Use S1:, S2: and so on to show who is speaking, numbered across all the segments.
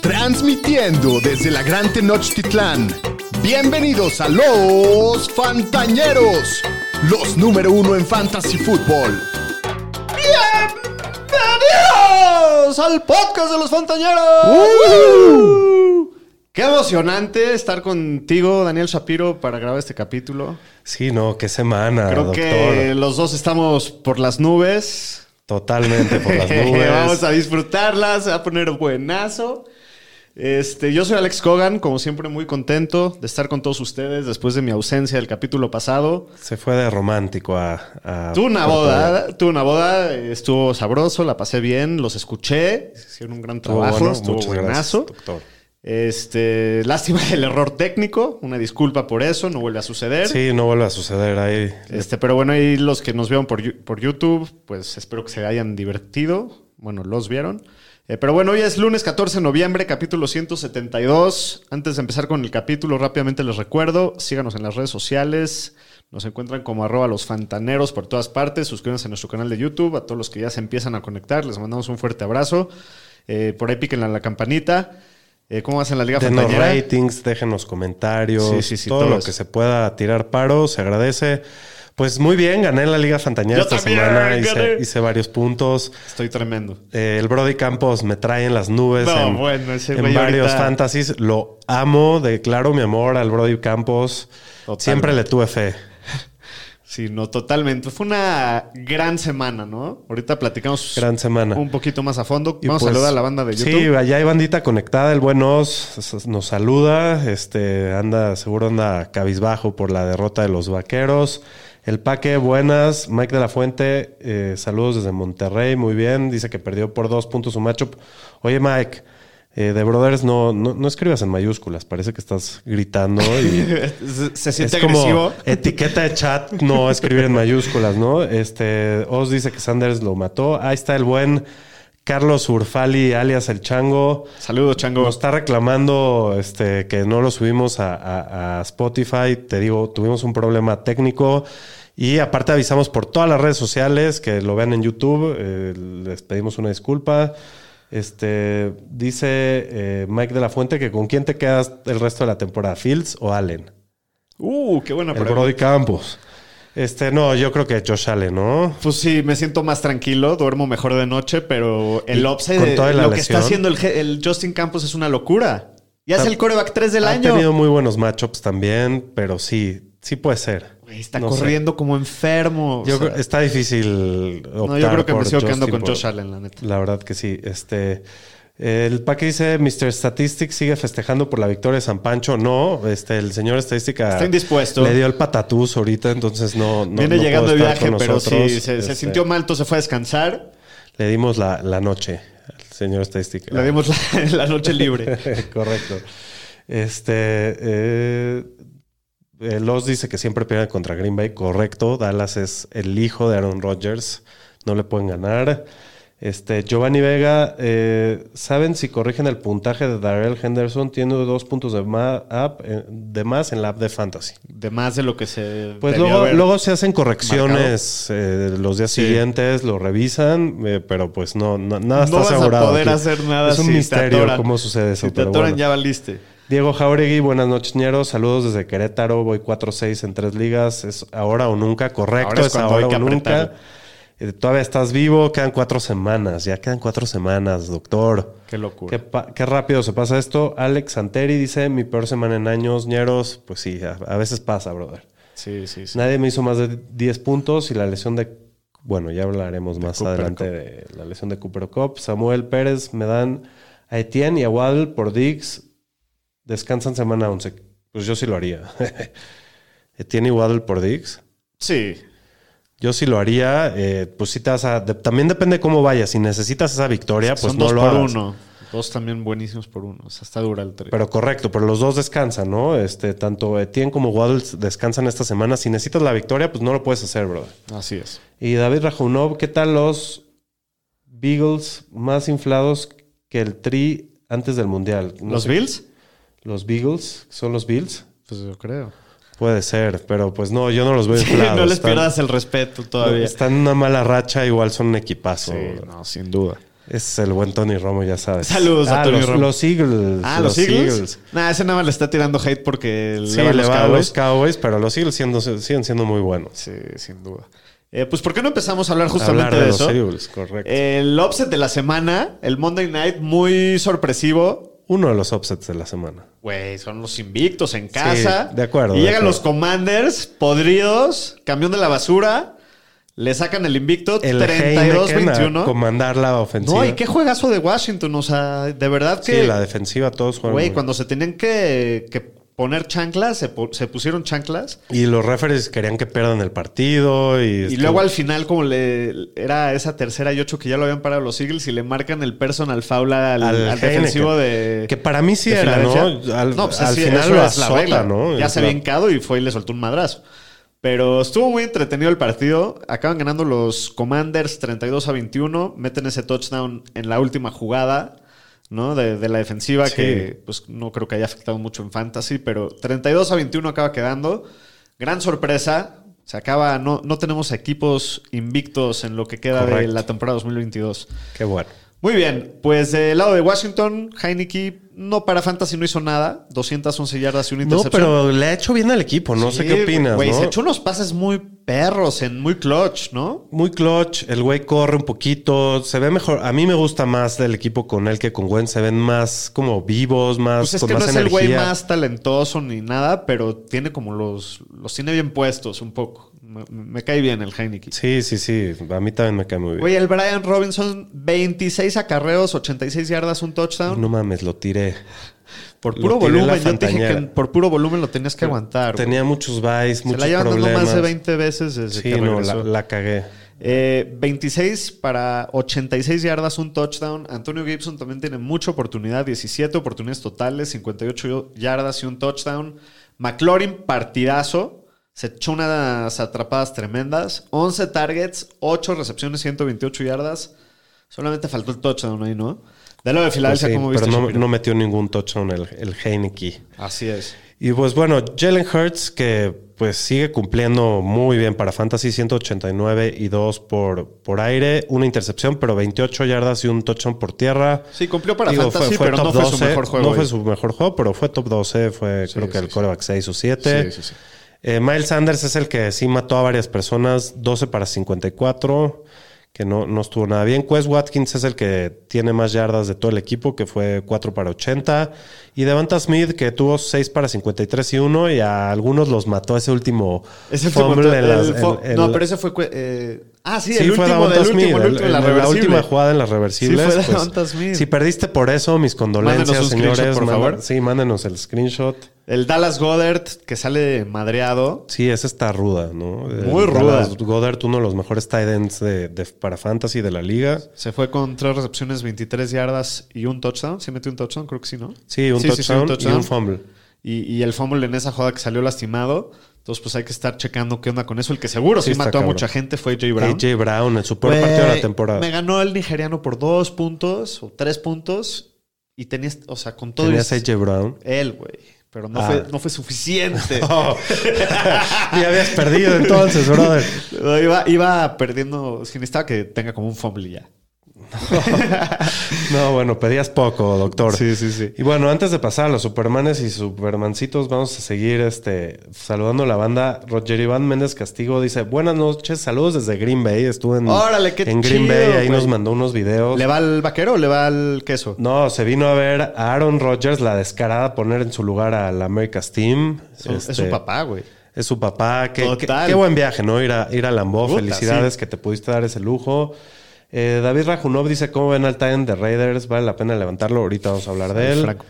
S1: Transmitiendo desde la Gran Tenochtitlán. Bienvenidos a los Fantañeros, los número uno en Fantasy Football.
S2: ¡Bienvenidos al podcast de los Fantañeros! Qué emocionante estar contigo, Daniel Shapiro, para grabar este capítulo.
S3: Sí, no, qué semana,
S2: Creo
S3: doctor.
S2: que los dos estamos por las nubes.
S3: Totalmente por las nubes.
S2: Vamos a disfrutarlas, se va a poner buenazo. Este, yo soy Alex Cogan, como siempre muy contento de estar con todos ustedes después de mi ausencia del capítulo pasado.
S3: Se fue de romántico a... a
S2: Tuve una boda, tuve una boda, estuvo sabroso, la pasé bien, los escuché, hicieron un gran trabajo,
S3: bueno,
S2: estuvo buenazo.
S3: gracias, doctor.
S2: Este, lástima del error técnico, una disculpa por eso, no vuelve a suceder.
S3: Sí, no vuelve a suceder ahí.
S2: Este, pero bueno, ahí los que nos vieron por, por YouTube, pues espero que se hayan divertido. Bueno, los vieron. Eh, pero bueno, hoy es lunes 14 de noviembre, capítulo 172. Antes de empezar con el capítulo, rápidamente les recuerdo, síganos en las redes sociales. Nos encuentran como arroba los fantaneros por todas partes. Suscríbanse a nuestro canal de YouTube. A todos los que ya se empiezan a conectar, les mandamos un fuerte abrazo. Eh, por ahí píquenle a la campanita. Eh, ¿Cómo vas en la Liga
S3: Denos
S2: Fantañera?
S3: ratings, déjenos comentarios.
S2: Sí, sí, sí,
S3: todo
S2: todo
S3: lo que se pueda tirar paro, se agradece. Pues muy bien, gané la Liga Fantañera
S2: Yo
S3: esta
S2: también,
S3: semana. Hice, hice varios puntos.
S2: Estoy tremendo.
S3: Eh, el Brody Campos me trae en las nubes.
S2: No,
S3: en,
S2: bueno, ese
S3: en varios
S2: ahorita-
S3: fantasies. Lo amo, declaro mi amor al Brody Campos.
S2: Totalmente.
S3: Siempre le tuve fe.
S2: Sí, no, totalmente. Fue una gran semana, ¿no? Ahorita platicamos
S3: Gran semana.
S2: un poquito más a fondo.
S3: Y
S2: Vamos
S3: pues,
S2: a saludar a la banda de YouTube.
S3: Sí, allá hay bandita conectada. El buen Oz nos saluda. Este anda, seguro anda cabizbajo por la derrota de los vaqueros. El Paque, buenas. Mike de la Fuente, eh, saludos desde Monterrey. Muy bien. Dice que perdió por dos puntos su matchup. Oye, Mike, eh, de Brothers, no, no, no escribas en mayúsculas. Parece que estás gritando y.
S2: se, se siente
S3: es como
S2: agresivo.
S3: etiqueta de chat, no escribir en mayúsculas, ¿no? Este, Oz dice que Sanders lo mató. Ahí está el buen Carlos Urfali, alias El Chango.
S2: Saludos, Chango.
S3: Nos está reclamando este, que no lo subimos a, a- a Spotify. Te digo, tuvimos un problema técnico. Y aparte avisamos por todas las redes sociales que lo vean en YouTube. Eh, les pedimos una disculpa. Este dice eh, Mike de la Fuente que con quién te quedas el resto de la temporada, Fields o Allen.
S2: Uh, qué buena
S3: El
S2: pregunta.
S3: Brody Campos. Este, no, yo creo que Josh Allen, ¿no?
S2: Pues sí, me siento más tranquilo, duermo mejor de noche, pero el
S3: con
S2: de lo que está haciendo el, Justin Campos es una locura. Ya es
S3: Ha-
S2: el coreback 3 del
S3: ha
S2: año.
S3: tenido muy buenos matchups también, pero sí, sí puede ser.
S2: Güey, está
S3: No sé.
S2: corriendo como enfermo.
S3: Yo
S2: sea,
S3: está difícil optar
S2: no, yo creo que me sigo quedando con Josh Allen, la neta.
S3: La verdad que sí. Este, el paque dice, Mr. Statistics sigue festejando por la victoria de San Pancho. No, este, el señor Estadística
S2: Está indispuesto.
S3: le dio el patatús ahorita, entonces no, no
S2: Viene
S3: no
S2: llegando de viaje, pero sí, se, se
S3: Este,
S2: sintió mal, entonces se fue a descansar.
S3: Le dimos la, la noche al señor Estadística.
S2: Le dimos la, la noche libre.
S3: Correcto. Este. Eh, Los dice que siempre pierden contra Green Bay. Correcto. Dallas es el hijo de Aaron Rodgers. No le pueden ganar. Este, Giovanni Vega, eh, ¿saben si corrigen el puntaje de Darrell Henderson? Tiene dos puntos de, app, eh, de más en la app de Fantasy.
S2: De más de lo que se.
S3: Pues luego, luego se hacen correcciones eh, los días
S2: Sí.
S3: siguientes, lo revisan, eh, pero pues no, no- nada está
S2: no vas
S3: asegurado.
S2: a poder hacer nada
S3: Es un
S2: si te
S3: misterio
S2: atoran.
S3: cómo sucede eso.
S2: Si te
S3: pero
S2: atoran,
S3: bueno.
S2: ya valiste.
S3: Diego Jauregui, buenas noches, ñeros. Saludos desde Querétaro. Voy 4-6 en tres ligas. Es ahora o nunca, correcto.
S2: Ahora es
S3: ahora o nunca. Eh, todavía estás vivo. Quedan cuatro semanas. Ya quedan cuatro semanas, doctor.
S2: Qué locura.
S3: Qué, rápido se pasa esto. Alex Santeri dice: Mi peor semana en años, ñeros. Pues sí, a, a veces pasa, brother.
S2: Sí, sí, sí.
S3: Nadie me hizo más de 10 puntos y la lesión de. Bueno, ya hablaremos más
S2: Cooper
S3: adelante de la lesión de Cooper Cup. Samuel Pérez me dan a Etienne y a Waddle por Diggs. Descansan semana 11. Pues yo sí lo haría. Etienne y Waddle por Diggs.
S2: Sí.
S3: Yo sí lo haría. eh, pues sí te vas a. de- también depende cómo vayas. Si necesitas esa victoria, pues
S2: Son
S3: no
S2: dos
S3: lo
S2: por
S3: hagas.
S2: uno. Dos también buenísimos por uno. O sea, está dura el tren.
S3: Pero correcto, pero los dos descansan, ¿no? Este, tanto Etienne como Waddle descansan esta semana. Si necesitas la victoria, pues no lo puedes hacer, brother.
S2: Así es.
S3: Y David Rajunov, ¿qué tal los Beagles más inflados que el Tri antes del Mundial? No
S2: ¿Los Bills?
S3: ¿Los Beagles? ¿Son los Bills?
S2: Pues yo creo.
S3: Puede ser, pero pues no, yo no los veo inflados.
S2: no les
S3: Están-
S2: pierdas el respeto todavía.
S3: Están en una mala racha, igual son un equipazo.
S2: Sí, no, sin duda.
S3: Es el buen Tony Romo, ya sabes.
S2: Saludos a
S3: Ah,
S2: Tony
S3: los,
S2: Romo.
S3: los Eagles.
S2: Ah, los, Eagles. Nah, ese nada más le está tirando hate porque
S3: Sí,
S2: le va a los
S3: va a
S2: Cowboys.
S3: los Cowboys, pero los Eagles siendo- siguen siendo muy buenos.
S2: Sí, sin duda. Eh, pues, ¿por qué no empezamos a hablar justamente
S3: Hablar de,
S2: de,
S3: los
S2: eso?
S3: Eagles, correcto.
S2: El upset de la semana, el Monday Night, muy sorpresivo.
S3: Uno de los upsets de la semana.
S2: Güey, son los invictos en casa.
S3: de acuerdo,
S2: Y llegan
S3: acuerdo.
S2: los Commanders, podridos, camión de la basura. Le sacan el invicto
S3: El Heineken a
S2: 32-21.
S3: comandar la ofensiva.
S2: No, y qué juegazo de Washington. O sea, de verdad que.
S3: Sí, la defensiva todos juegan.
S2: Güey, cuando se tenían que, que poner chanclas, se, se pusieron chanclas.
S3: Y los referees querían que pierdan el partido. Y,
S2: Y
S3: estuvo-
S2: luego al final, como le era esa tercera y ocho que ya lo habían parado los Eagles y le marcan el personal foul al,
S3: Al
S2: defensivo de.
S3: Que para mí sí era, ¿no? Al,
S2: No, pues
S3: al final lo
S2: es la regla.
S3: ¿no?
S2: Ya
S3: Es
S2: se había hincado y fue y le soltó un madrazo. Pero estuvo muy entretenido el partido. Acaban ganando los Commanders 32 a 21. Meten ese touchdown en la última jugada, ¿no? De, de la defensiva
S3: Sí.
S2: que pues no creo que haya afectado mucho en fantasy, pero 32 a 21 acaba quedando. Gran sorpresa. Se acaba, no, no tenemos equipos invictos en lo que queda de la temporada 2022.
S3: Qué bueno.
S2: Muy bien, pues del lado de Washington, Heineke no para fantasy no hizo nada, 211 yardas y una
S3: No,
S2: intercepción.
S3: pero le ha hecho bien al equipo. No sé qué opinas,
S2: Güey,
S3: ¿no?
S2: se echó unos pases muy perros, en muy clutch, ¿no?
S3: Muy clutch, el güey corre un poquito, se ve mejor. A mí me gusta más del equipo con él que con Gwen, se ven más como vivos, más
S2: Pues es
S3: con
S2: que no es el güey más talentoso ni nada, pero tiene como los los tiene bien puestos un poco. Me, me cae bien el Heineke.
S3: Sí, sí, sí, a mí también me cae muy bien.
S2: Güey, el Brian Robinson, 26 acarreos, 86 yardas, un touchdown.
S3: No mames, lo tiré.
S2: por puro volumen, yo te dije que por puro volumen lo tenías que aguantar. güey.
S3: Tenía muchos buys,
S2: Se
S3: muchos
S2: la llevan dando
S3: problemas.
S2: más de 20 veces desde
S3: Sí,
S2: que
S3: no, la, la cagué.
S2: Eh, 26 para 86 yardas, un touchdown. Antonio Gibson también tiene mucha oportunidad, 17 oportunidades totales, 58 yardas y un touchdown. McLaurin, partidazo. Se echó unas atrapadas tremendas. 11 targets, 8 recepciones, 128 yardas. Solamente faltó el touchdown ahí, ¿no? De lo de
S3: Pues
S2: Filadelfia,
S3: sí,
S2: ¿cómo viste?
S3: pero no, no metió ningún touchdown el, el Heineke.
S2: Así es.
S3: Y pues bueno, Jalen Hurts que pues sigue cumpliendo muy bien para Fantasy, 189 y 2 por, por aire, una intercepción, pero 28 yardas y un touchdown por tierra.
S2: Sí, cumplió para
S3: Digo,
S2: fantasy, pero no
S3: top
S2: fue su mejor juego.
S3: No fue
S2: hoy.
S3: su mejor juego, pero fue top 12, fue
S2: Sí,
S3: creo que
S2: sí,
S3: el coreback 6 o 7.
S2: Sí, sí, sí.
S3: Eh, Miles Sanders es el que sí mató a varias personas, 12 para 54, que no, no estuvo nada bien. Quest Watkins es el que tiene más yardas de todo el equipo, que fue 4 para 80. Y Devonta Smith, que tuvo 6 para 53 y 1, y a algunos los mató ese último
S2: Ese
S3: fumble
S2: último-
S3: en las-
S2: el
S3: en- en
S2: no, pero ese fue. eh, ah, sí,
S3: Sí,
S2: el
S3: fue
S2: último, del
S3: Smith,
S2: último, el último, la
S3: la última jugada en las reversibles.
S2: Sí, fue
S3: pues,
S2: Smith.
S3: Si perdiste por eso, mis condolencias,
S2: Mándenos un screenshot,
S3: señores.
S2: por
S3: Manda-
S2: favor.
S3: Sí, mándenos el screenshot.
S2: El Dallas Goddard, que sale madreado.
S3: Sí, esa está ruda, ¿no?
S2: Muy
S3: El
S2: ruda.
S3: Dallas Goddard, uno de los mejores tight ends de, de- para fantasy de la liga.
S2: Se fue con tres recepciones, 23 yardas y un touchdown. ¿Sí metió un touchdown? Creo que sí, ¿no?
S3: Sí, un,
S2: Sí, sí, sí,
S3: touchdown,
S2: un touchdown.
S3: y un fumble.
S2: Y, y el fumble en esa jugada que salió lastimado. Entonces, pues hay que estar checando qué onda con eso. El que seguro sí, mató a mucha gente fue Jay Brown.
S3: AJ Brown, en su peor partido de la temporada.
S2: Me ganó el nigeriano por dos puntos o tres puntos. Y tenías, o sea, con todo.
S3: Tenías
S2: y-
S3: AJ Brown.
S2: Él, güey. Pero no,
S3: Ah.
S2: fue, no fue suficiente.
S3: Oh. ya habías perdido entonces, brother.
S2: iba, iba perdiendo. Si necesitaba que tenga como un fumble ya.
S3: No, bueno, pedías poco, doctor.
S2: Sí, sí, sí.
S3: Y bueno, antes de pasar a los Supermanes y Supermancitos, vamos a seguir este, saludando a la banda. Roger Iván Méndez Castigo dice: Buenas noches, saludos desde Green Bay. Estuve en,
S2: Órale, qué
S3: en Green
S2: chido,
S3: Bay, ahí nos mandó unos videos.
S2: ¿Le va al vaquero o le va al queso?
S3: No, se vino a ver a Aaron Rodgers, la descarada, poner en su lugar al America's Team. Este,
S2: Es su papá, güey.
S3: Es su papá. Qué, qué- buen viaje, ¿no? Ir a, ir a.
S2: Puta,
S3: Felicidades
S2: sí.
S3: que te pudiste dar ese lujo. Eh, David Rajunov dice: ¿Cómo ven al time de Raiders? Vale la pena levantarlo. Ahorita vamos a hablar de él.
S2: Frank.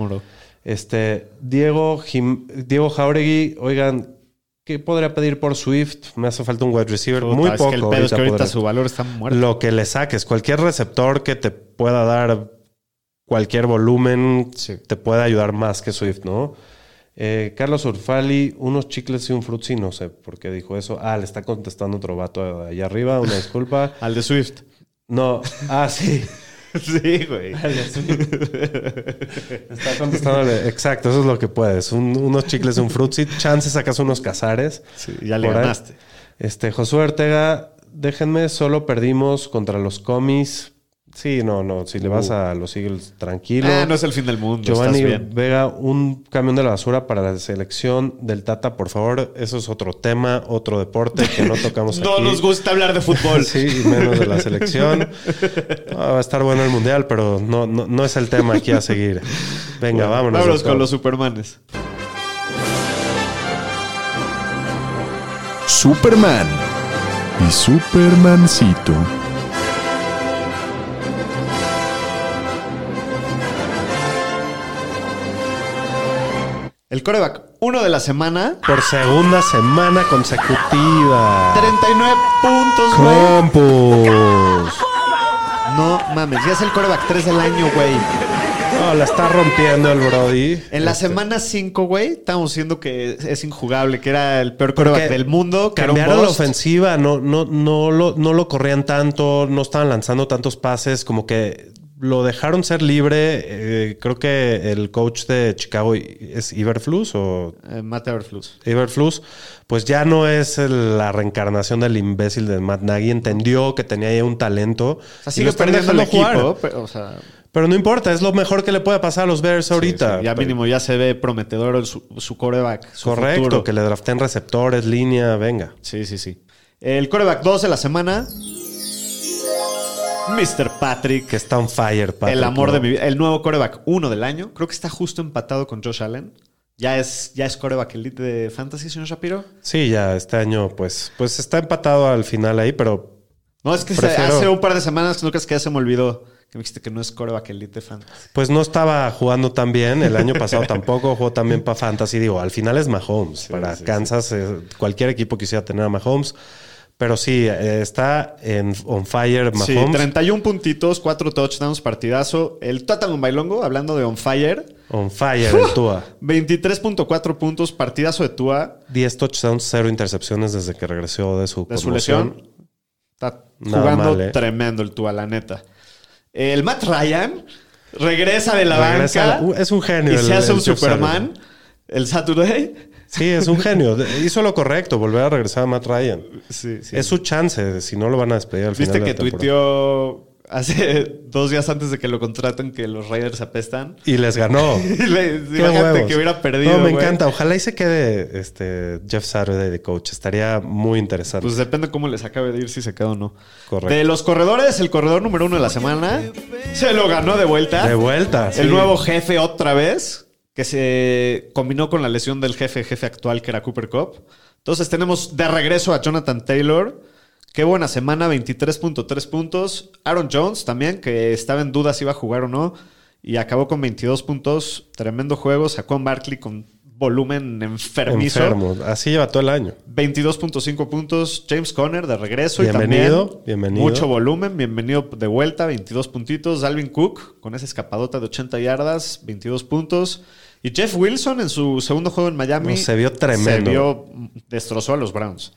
S3: Este, Diego, Jim- Diego Jauregui, oigan, ¿qué podría pedir por Swift? Me hace falta un wide receiver.
S2: Puta,
S3: Muy
S2: es
S3: poco.
S2: que el pedo es que ahorita su valor está muerto.
S3: Lo que le saques, cualquier receptor que te pueda dar cualquier volumen,
S2: Sí.
S3: te puede ayudar más que Swift, ¿no? Eh, Carlos Urfali, unos chicles y un frutzi, no sé por qué dijo eso. Ah, le está contestando otro vato allá arriba, una disculpa.
S2: Al de Swift.
S3: No, ah, sí.
S2: sí, güey.
S3: Está contestándole. Exacto, eso es lo que puedes. Un- unos chicles un frutzi. Chance sacas unos cazares.
S2: Sí, ya le
S3: ahí.
S2: ganaste.
S3: Este, Josué Ortega, déjenme, solo perdimos contra los comis. Sí, no, no. Si le vas a los Eagles, tranquilo.
S2: Ah, no es el fin del mundo.
S3: Giovanni
S2: estás bien.
S3: Vega, un camión de la basura para la selección del Tata, por favor. Eso es otro tema, otro deporte que no tocamos
S2: No
S3: aquí.
S2: nos gusta hablar de fútbol.
S3: Sí, y menos de la selección. Ah, va a estar bueno el mundial, pero no, no, no es el tema aquí a seguir. Venga, vámonos.
S2: Vámonos
S3: doctor.
S2: con los Supermanes.
S1: Superman y Supermancito.
S2: El coreback, uno de la semana.
S3: Por segunda semana consecutiva.
S2: 39 puntos, güey.
S3: Campos.
S2: No mames, ya es el coreback 3 del año, güey.
S3: No, la está rompiendo el Brody.
S2: En la
S3: Este,
S2: semana 5, güey, estábamos diciendo que es injugable, que era el peor coreback del mundo, que
S3: Cambiaron la ofensiva, no, no, no, lo, no lo corrían tanto, no estaban lanzando tantos pases, como que lo dejaron ser libre. Eh, creo que el coach de Chicago es Iberflus o
S2: Eh, Matt Eberflus.
S3: Iberflus, pues ya no es el- la reencarnación del imbécil de Matt Nagy. Entendió que tenía ahí un talento.
S2: O sea,
S3: y lo están
S2: el
S3: jugar.
S2: equipo, pero, o sea,
S3: Pero no importa, es lo mejor que le puede pasar a los Bears ahorita.
S2: sí, ya mínimo ya se ve prometedor su, su coreback. su
S3: Correcto,
S2: futuro.
S3: que le draften receptores, línea, venga.
S2: Sí, sí, sí. El coreback 2 de la semana. Mr. Patrick.
S3: Que está on fire, Patrick,
S2: el amor
S3: ¿no?
S2: de mi vida. El nuevo coreback 1 del año. Creo que está justo empatado con Josh Allen. Ya es, ya es coreback elite de fantasy, señor Shapiro.
S3: Sí, ya este año, pues, pues está empatado al final ahí, pero
S2: No, es que
S3: Prefiero-
S2: hace un par de semanas, no crees que ya se me olvidó que me dijiste que no es coreback elite de fantasy.
S3: pues no estaba jugando tan bien. El año pasado tampoco jugó tan bien para Fantasy. Digo, al final es Mahomes. para
S2: sí,
S3: Kansas, eh, cualquier equipo quisiera tener a Mahomes. Pero sí, eh, está en on fire
S2: Sí,
S3: Mahomes.
S2: 31 puntitos, 4 touchdowns, partidazo. El Total Bailongo, hablando de on fire,
S3: On fire el Tua.
S2: 23.4 puntos, partidazo de Tua
S3: 10 touchdowns, 0 intercepciones desde que regresó de su
S2: de su lesión. Está jugando
S3: mal, ¿eh?
S2: tremendo el Tua, la neta. El Matt Ryan regresa de la
S3: Regresa-
S2: banca
S3: uh, es un genio
S2: y
S3: el-
S2: se hace un Superman. El Saturday.
S3: Sí, es un genio. Hizo lo correcto, volver a regresar a Matt Ryan.
S2: Sí, sí.
S3: Es su chance, si no lo van a despedir al final
S2: Viste que tuiteó hace dos días antes de que lo contraten que los Raiders apestan.
S3: Y les ganó.
S2: Y le,
S3: Qué
S2: imagínate
S3: huevos.
S2: que hubiera perdido.
S3: No, me encanta. Ojalá y se quede este Jeff Saturday de coach. Estaría muy interesante.
S2: Pues depende cómo les acabe de ir si se queda o no.
S3: Correcto.
S2: De los corredores, el corredor número uno de la semana se lo ganó de vuelta.
S3: de vuelta. sí.
S2: El nuevo jefe otra vez, que se combinó con la lesión del jefe, jefe actual, que era Cooper Cup. Entonces tenemos de regreso a Jonathan Taylor. Qué buena semana, 23.3 puntos. Aaron Jones también, que estaba en duda si iba a jugar o no. Y acabó con 22 puntos. Tremendo juego. Sacó a Barkley con volumen enfermizo.
S3: Enfermo. Así lleva todo el año.
S2: 22.5 puntos. James Conner de regreso.
S3: Bienvenido,
S2: y también
S3: bienvenido.
S2: Mucho volumen. Bienvenido de vuelta. 22 puntitos. Dalvin Cook con esa escapadota de 80 yardas. 22 puntos. Y Jeff Wilson en su segundo juego en Miami.
S3: No, se vio tremendo.
S2: Se vio, destrozó a los Browns.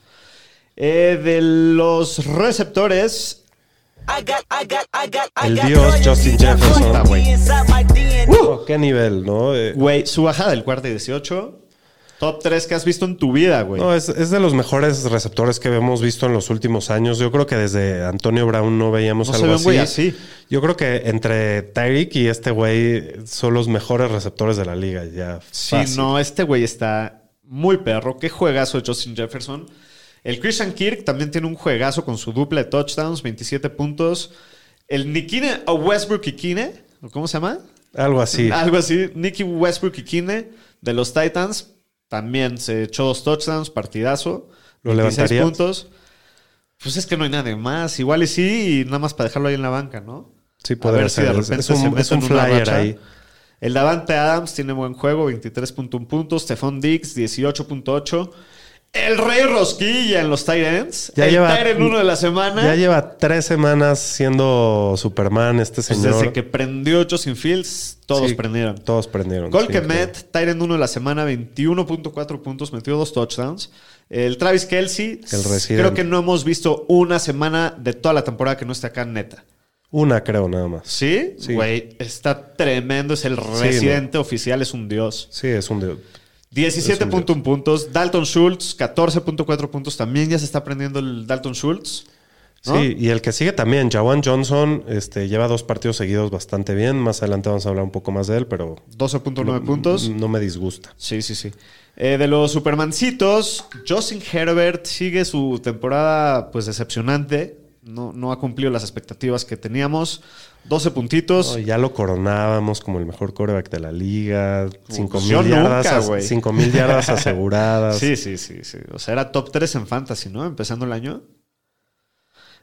S2: Eh, de los receptores,
S3: El dios Justin Jefferson. Qué nivel, ¿no? Eh,
S2: güey, su bajada del cuarto y 18. Top 3 que has visto en tu vida, güey.
S3: no, es, es de los mejores receptores que hemos visto en los últimos años. Yo creo que desde Antonio Brown no veíamos
S2: No
S3: algo
S2: güey
S3: así.
S2: así.
S3: Yo creo que entre Tyreek y este güey son los mejores receptores de la liga. Ya
S2: Sí,
S3: fácil.
S2: no, este güey está muy perro. Qué juegazo de Justin Jefferson. El Christian Kirk también tiene un juegazo con su dupla de touchdowns, 27 puntos. El Nikine o Westbrook Ikine, ¿cómo se llama?
S3: Algo así.
S2: Algo así. Nicky Westbrook Ikine de los Titans también se echó dos touchdowns, partidazo.
S3: ¿Lo
S2: 26
S3: levantarías?
S2: puntos. Pues es que no hay nadie más. Igual y sí, y nada más para dejarlo ahí en la banca, ¿no?
S3: Sí,
S2: A
S3: podría
S2: ver si de
S3: ser.
S2: repente
S3: es un,
S2: se mete
S3: es un
S2: en una
S3: flyer
S2: racha.
S3: ahí.
S2: El Davante Adams tiene buen juego, 23.1 puntos. Stephon Diggs, 18.8. El Rey Rosquilla en los ends.
S3: Ya
S2: el
S3: lleva-
S2: end uno de la semana.
S3: Ya lleva tres semanas siendo Superman este
S2: Pues
S3: señor.
S2: desde que prendió Justin Fields, todos
S3: Sí,
S2: prendieron.
S3: Todos prendieron.
S2: Cole
S3: sí,
S2: Kemet, end uno de la semana, 21.4 puntos, metió dos touchdowns. El Travis Kelsey,
S3: El
S2: creo que no hemos visto una semana de toda la temporada que no esté acá neta.
S3: Una creo nada más.
S2: ¿Sí?
S3: Sí.
S2: Güey, está tremendo, es el
S3: Sí,
S2: residente oficial, es un dios.
S3: Sí, es un... de-
S2: 17.1 puntos. Dalton Schultz, 14.4 puntos. También ya se está aprendiendo el Dalton Schultz. ¿no?
S3: Sí, y el que sigue también, Jawan Johnson, este, lleva dos partidos seguidos bastante bien. Más adelante vamos a hablar un poco más de él, pero
S2: 12.9 puntos.
S3: no me disgusta.
S2: Sí, sí, sí. Eh, de los Supermancitos, Justin Herbert sigue su temporada pues decepcionante. No, no ha cumplido las expectativas que teníamos. 12 puntitos.
S3: No, ya lo coronábamos como el mejor quarterback de la liga. 5
S2: yo
S3: mil yardas, cinco mil yardas aseguradas.
S2: Sí, sí, sí, sí. O sea, era top 3 en fantasy, ¿no? Empezando el año.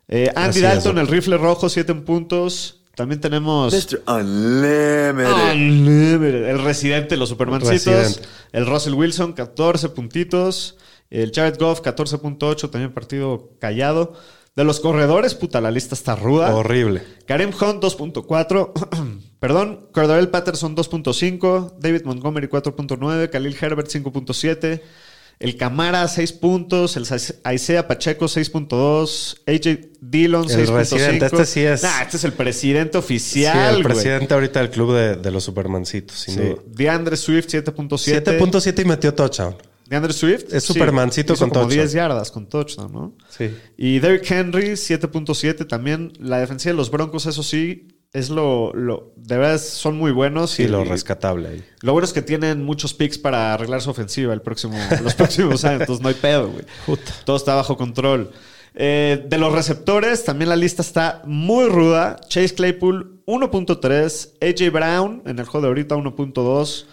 S2: Eh, Andy
S3: Así
S2: Dalton,
S3: es.
S2: el rifle rojo, 7 puntos. También tenemos
S4: Mr. Unlimited.
S2: Unlimited, el residente de los Supermancitos. El Russell Wilson, 14 puntitos. El Jared Goff, 14.8, también partido callado. De los corredores, puta, la lista está ruda.
S3: Horrible.
S2: Kareem Hunt 2.4, perdón, Cordarel Patterson 2.5, David Montgomery 4.9, Khalil Herbert 5.7, el Camara 6 puntos, el Isaiah Pacheco 6.2, AJ Dillon
S3: El
S2: 6.5.
S3: residente, este sí es-
S2: Nah, este es el presidente
S3: Sí,
S2: oficial,
S3: el
S2: güey.
S3: presidente ahorita del club de, de los Supermancitos, sin
S2: Sí.
S3: duda.
S2: DeAndre Swift 7.7.
S3: 7.7 y metió touchdown.
S2: DeAndre Swift.
S3: Es Supermancito
S2: hizo
S3: con
S2: como
S3: touchdown.
S2: 10 yardas con touchdown, ¿no?
S3: Sí.
S2: Y Derrick Henry, 7.7 también. La defensiva de los Broncos, eso sí, es lo. lo de verdad, son muy buenos.
S3: Sí,
S2: y,
S3: lo rescatable ahí.
S2: Lo bueno es que tienen muchos picks para arreglar su ofensiva el próximo, los próximos años. Entonces no hay pedo, güey. Todo está bajo control. Eh, de los receptores, también la lista está muy ruda. Chase Claypool, 1.3. AJ Brown, en el juego de ahorita, 1.2.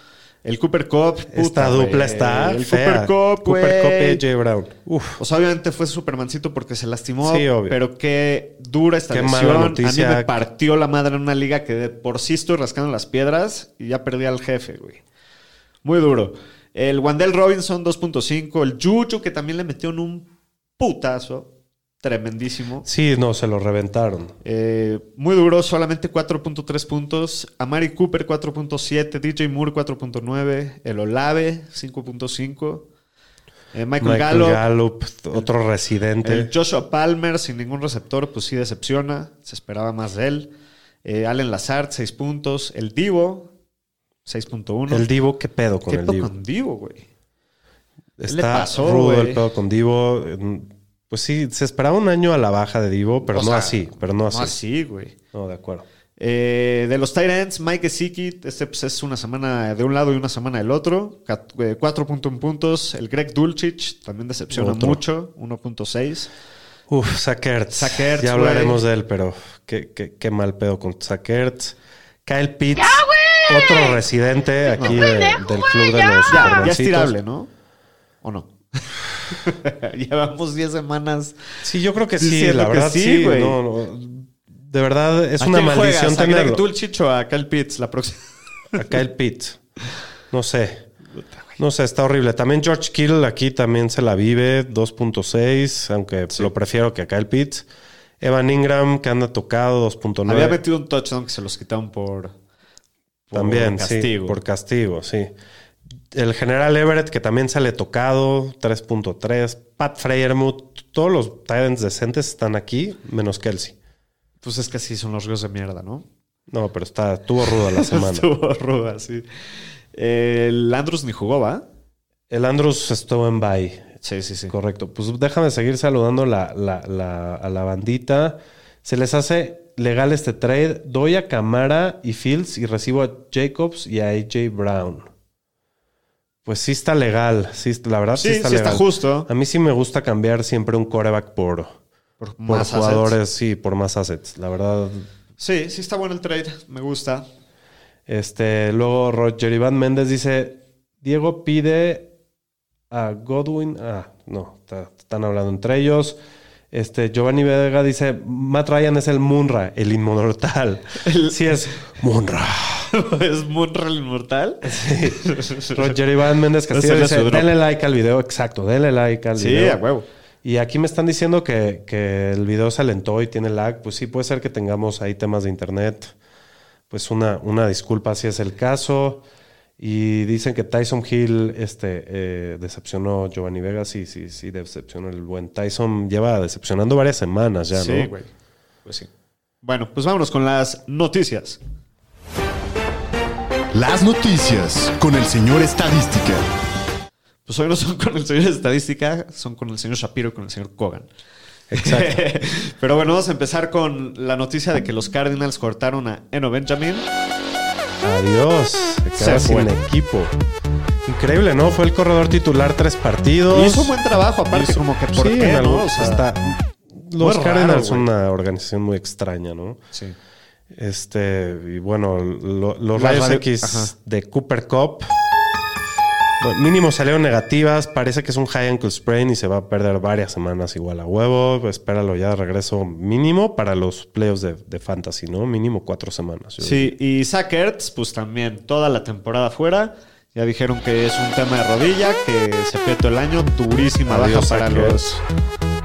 S2: El Cooper Cup. puta,
S3: Esta dupla
S2: güey.
S3: está
S2: El
S3: fea.
S2: Cooper Cup,
S3: Cooper Cup AJ Brown. Uf.
S2: O sea, obviamente fue Supermancito porque se lastimó.
S3: Sí, obvio.
S2: Pero qué dura esta
S3: Qué
S2: lesión.
S3: mala
S2: A mí me partió la madre en una liga que de por sí estoy rascando las piedras y ya perdí al jefe, güey. Muy duro. El Wandel Robinson 2.5. El Juju que también le metió en un putazo. Tremendísimo.
S3: Sí, no, se lo reventaron.
S2: Eh, muy duro, solamente 4.3 puntos. Amari Cooper 4.7. DJ Moore 4.9. El Olave 5.5. Eh, Michael,
S3: Michael
S2: Gallup
S3: Gallup, otro residente.
S2: el Joshua Palmer sin ningún receptor, pues sí decepciona. Se esperaba más de él. Eh, Allen Lazard, 6 puntos. El Divo, 6.1.
S3: El Divo, ¿qué pedo con
S2: ¿Qué
S3: el
S2: pedo
S3: Divo?
S2: con Divo, güey? le
S3: Está
S2: pasó,
S3: rudo
S2: güey?
S3: el pedo con Divo. Pues sí, se esperaba un año a la baja de Divo, pero
S2: O
S3: no
S2: sea,
S3: así, pero no así.
S2: No así, güey.
S3: No, de acuerdo.
S2: Eh, de los Tyrants, Mike Gesicki, este pues, es una semana de un lado y una semana del otro. Cat- eh, 4.1 puntos. El Greg Dulcich también decepciona
S3: Otro.
S2: mucho, 1.6.
S3: Uf, Sackers.
S2: Zach Ertz,
S3: Ya hablaremos de él, pero qué, qué- qué mal pedo con Sackers. Kyle Pitts, otro residente aquí de- del club de los
S2: Ya, ya es
S3: Supermancitos.
S2: tirable, ¿no? ¿O no? Llevamos 10 semanas.
S3: Sí, yo creo que sí, la verdad
S2: sí,
S3: sí.
S2: güey.
S3: no, no. de verdad es
S2: ¿A
S3: una
S2: quién
S3: maldición
S2: juegas? ¿A Greg
S3: tenerlo.
S2: Dulcich o a Kyle Pitts la próxima?
S3: A Kyle Pitts. No sé. No sé, está horrible. También George Kittle aquí también se la vive, 2.6, aunque lo prefiero que a Kyle Pitts. Evan Ingram, que anda tocado, 2.9.
S2: Había metido un touchdown que se los quitaron por, por
S3: También,
S2: castigo.
S3: sí, por castigo, sí. El general Everett, que también sale tocado, 3.3. Pat Freyermuth, todos los Titans decentes están aquí, menos Kelsey.
S2: Pues es que así son los ríos de mierda, ¿no?
S3: No, pero está, estuvo ruda la semana.
S2: Estuvo ruda, sí. El Andrews ni jugó, ¿va?
S3: El Andrews estuvo en bye.
S2: Sí, sí, sí.
S3: Correcto. Pues déjame seguir saludando la- la- la- a la bandita. Se les hace legal este trade. Doy a Camara y Fields y recibo a Jacobs y a AJ Brown. Pues sí está legal. Sí, la verdad sí,
S2: Sí,
S3: está
S2: sí está
S3: legal.
S2: justo.
S3: A mí sí me gusta cambiar siempre un coreback por,
S2: Por,
S3: por
S2: más
S3: jugadores,
S2: assets.
S3: sí, por más assets. La verdad.
S2: Sí, sí está bueno el trade. Me gusta.
S3: Este, luego Roger Iván Méndez dice: Diego pide a Godwin. Ah, no, está- están hablando entre ellos. Este, Giovanni Vega dice: Matt Ryan es el Munra, el inmortal. Sí, es Munra.
S2: ¿Es Munra el inmortal?
S3: Roger Iván Méndez Castillo dice. Denle like al video. Exacto, denle like al
S2: Sí,
S3: video.
S2: a huevo.
S3: Y aquí me están diciendo que, que el video se alentó y tiene lag. Pues sí, puede ser que tengamos ahí temas de internet. Pues una, una disculpa si es el caso. Y dicen que Tyson Hill este, eh, decepcionó a Giovanni Vega. Sí, sí, sí, decepcionó el buen Tyson. Lleva decepcionando varias semanas ya,
S2: sí,
S3: ¿no?
S2: güey. Pues sí. Bueno, pues vámonos con las noticias.
S1: Las noticias con el señor Estadística.
S2: Pues hoy no son con el señor estadística, son con el señor Shapiro y con el señor Kogan.
S3: Exacto.
S2: Pero bueno, vamos a empezar con la noticia de que los Cardinals cortaron a Eno Benjamin.
S3: Adiós. Se queda
S2: Se
S3: sin
S2: fue.
S3: equipo. Increíble, ¿no? Fue el corredor titular tres partidos.
S2: Y hizo un buen trabajo, aparte,
S3: Hizo-
S2: como que por
S3: sí,
S2: qué, ¿no? O sea,
S3: está- los Cardinals son una organización muy extraña, ¿no?
S2: Sí.
S3: Este, y bueno, lo- los
S2: Las
S3: rayos X
S2: Ajá.
S3: de Cooper Cup. Bueno, mínimo salieron negativas. Parece que es un high ankle sprain y se va a perder varias semanas igual a huevo. Espéralo ya de regreso mínimo para los playoffs de, de fantasy, ¿no? Mínimo cuatro semanas.
S2: Sí, y Zach Ertz, pues también toda la temporada fuera. Ya dijeron que es un tema de rodilla, que se pierde todo el año. Durísima
S3: Adiós,
S2: baja para los,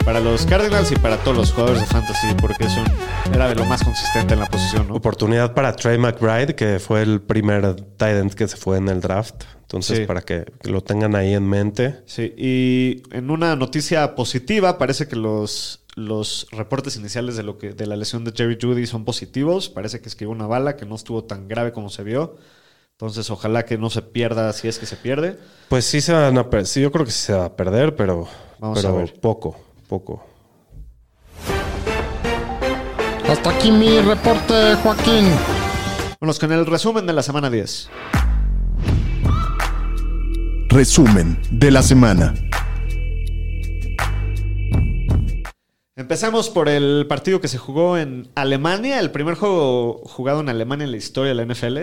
S2: para los Cardinals y para todos los jugadores de fantasy, porque es un- era de lo más consistente en la posición, ¿no?
S3: Oportunidad para Trey McBride, que fue el primer tight end que se fue en el draft. Entonces,
S2: Sí.
S3: para que lo tengan ahí en mente.
S2: Sí, y en una noticia positiva, parece que los, los reportes iniciales de, lo que, de la lesión de Jerry Judy son positivos. Parece que esquivó una bala que no estuvo tan grave como se vio. Entonces, ojalá que no se pierda si es que se pierde.
S3: Pues sí se van a per- sí, yo creo que sí se va a perder, pero,
S2: Vamos
S3: pero
S2: a ver.
S3: poco, poco.
S1: Hasta aquí mi reporte, Joaquín.
S2: Vamos con el resumen de la semana 10.
S1: Resumen de la semana.
S2: Empezamos por el partido que se jugó en Alemania, el primer juego jugado en Alemania en la historia de la NFL.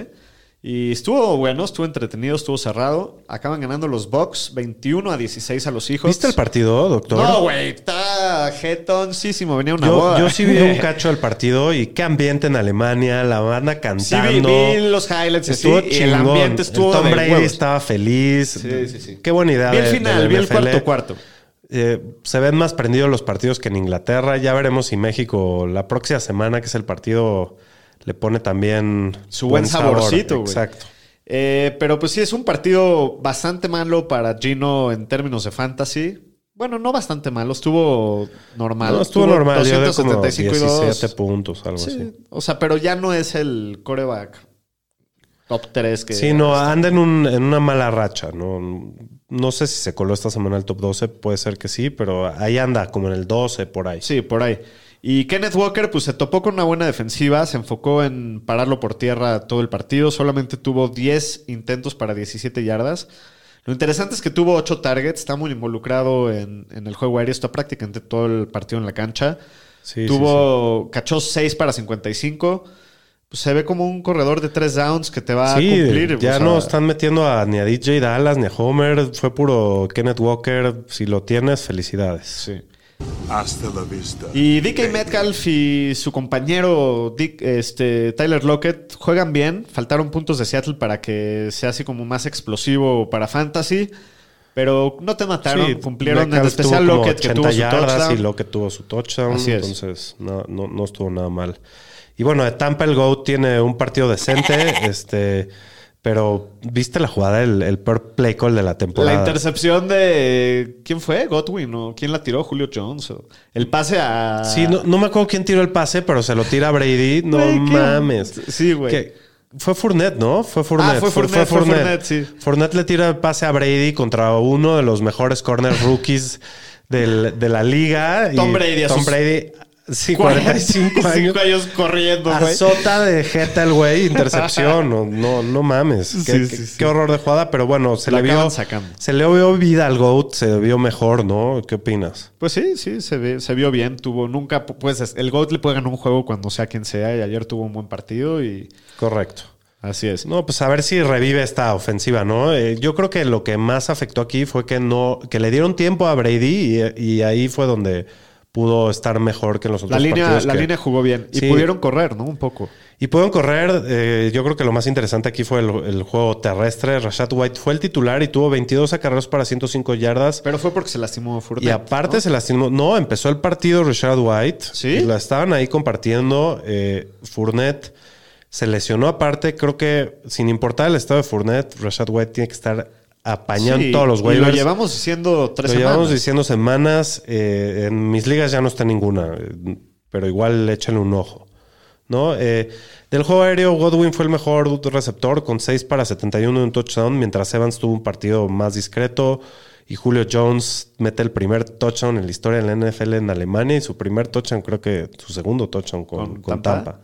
S2: Y estuvo bueno, estuvo entretenido, estuvo cerrado. Acaban ganando los Bucks 21 a 16 a los hijos.
S3: ¿Viste el partido, doctor?
S2: No, güey, está jetoncísimo. Venía una
S3: Yo,
S2: boda.
S3: yo sí vi un cacho del partido y qué ambiente en Alemania, la banda
S2: Sí,
S3: cantando.
S2: vi, vi los highlights
S3: Estuvo
S2: y el ambiente estuvo
S3: El Tom
S2: de
S3: Brady
S2: huevos.
S3: estaba feliz.
S2: Sí, sí, sí.
S3: Qué buena idea.
S2: Vi el
S3: de-
S2: final,
S3: de
S2: vi el cuarto cuarto.
S3: Eh, se ven más prendidos los partidos que en Inglaterra. Ya veremos si México la próxima semana, que es el partido, le pone también
S2: Su buen
S3: sabor.
S2: saborcito, güey.
S3: Exacto.
S2: Eh, pero pues sí, es un partido bastante malo para Gino en términos de fantasy. Bueno, no bastante malo, estuvo normal.
S3: No, estuvo
S2: Tuvo
S3: normal. Yo de como
S2: 275 y
S3: 17
S2: dos.
S3: puntos, algo
S2: Sí,
S3: así.
S2: o sea, pero ya no es el coreback top 3 que...
S3: Sí, no, anda en, un- en una mala racha. No, no sé si se coló esta semana al top 12, puede ser que sí, pero ahí anda, como en el 12, por ahí.
S2: Sí, por ahí. Y Kenneth Walker, pues se topó con una buena defensiva, se enfocó en pararlo por tierra todo el partido, solamente tuvo 10 intentos para 17 yardas. Lo interesante es que tuvo 8 targets, está muy involucrado en, en el juego aéreo, está prácticamente todo el partido en la cancha.
S3: Sí, sí,
S2: tuvo, cachó 6 para 55. Pues se ve como un corredor de 3 downs que te va
S3: Sí,
S2: a cumplir.
S3: ya
S2: o sea,
S3: no están metiendo a, ni a DJ Dallas ni a Homer. Fue puro Kenneth Walker. Si lo tienes, felicidades.
S2: Sí.
S4: Hasta la vista.
S2: Y DK Metcalf y su compañero Dick, este, Tyler Lockett juegan bien. Faltaron puntos de Seattle para que sea así como más explosivo para Fantasy. Pero no te mataron.
S3: Sí,
S2: Cumplieron en
S3: Metcalf
S2: especial
S3: tuvo como
S2: Lockett que
S3: 80
S2: tuvo su touchdown.
S3: y Lockett tuvo su touchdown.
S2: Así es.
S3: Entonces, no, no, no estuvo nada mal. Y bueno, de Tampa el GOAT tiene un partido decente. este, pero ¿viste la jugada? El, el peor play call de la temporada.
S2: La intercepción de. ¿Quién fue? ¿Godwin? ¿O quién la tiró? ¿Julio Jones? o- El pase a.
S3: Sí, no, no me acuerdo quién tiró el pase, pero se lo tira a Brady. No mames.
S2: Sí, güey.
S3: Fue Fournette, ¿no? Fue Fournette.
S2: Ah, fue Fournette, fue Fournette, sí.
S3: Fournette le tira el pase a Brady contra uno de los mejores corner rookies del- de la liga. y
S2: Tom Brady, a
S3: Tom
S2: sus
S3: Brady, sí, 45 años.
S2: Años corriendo, güey.
S3: Azota de jeta el güey, intercepción. No, no, no mames.
S2: Sí,
S3: qué,
S2: sí,
S3: qué-
S2: sí.
S3: qué horror de jugada, pero bueno, se
S2: La
S3: le vio.
S2: sacando.
S3: Se le vio vida al GOAT, se vio mejor, ¿no? ¿Qué opinas?
S2: Pues sí, sí, se, ve- se vio bien. Tuvo nunca, pues el GOAT le puede ganar un juego cuando sea quien sea. Y ayer tuvo un buen partido y
S3: Correcto.
S2: así es.
S3: No, pues a ver si revive esta ofensiva, ¿no? Eh, yo creo que lo que más afectó aquí fue que no, que le dieron tiempo a Brady y, y ahí fue donde pudo estar mejor que en los
S2: La
S3: otros
S2: línea,
S3: partidos.
S2: la
S3: que-
S2: línea jugó bien. Y
S3: Sí.
S2: pudieron correr, ¿no? Un poco.
S3: Y pueden correr. eh, yo creo que lo más interesante aquí fue el, el juego terrestre. Rashad White fue el titular y tuvo 22 acarreos para 105 yardas.
S2: Pero fue porque se lastimó Fournette.
S3: y aparte
S2: ¿no?
S3: se lastimó. No, empezó el partido Rashad White.
S2: ¿Sí?
S3: Y La estaban ahí compartiendo. Eh, Fournette se lesionó aparte. Creo que sin importar el estado de Fournette, Rashad White tiene que estar apañando
S2: Sí,
S3: todos los
S2: y
S3: waivers.
S2: Lo llevamos diciendo tres
S3: Lo llevamos diciendo semanas. eh, en mis ligas ya no está ninguna. Pero igual échale un ojo. ¿no? Eh, del juego aéreo, Godwin fue el mejor receptor con 6 para 71 en un touchdown, mientras Evans tuvo un partido más discreto. Y Julio Jones mete el primer touchdown en la historia de la NFL en Alemania y su primer touchdown, creo que su segundo touchdown con,
S2: ¿Con
S3: con
S2: Tampa?
S3: Tampa.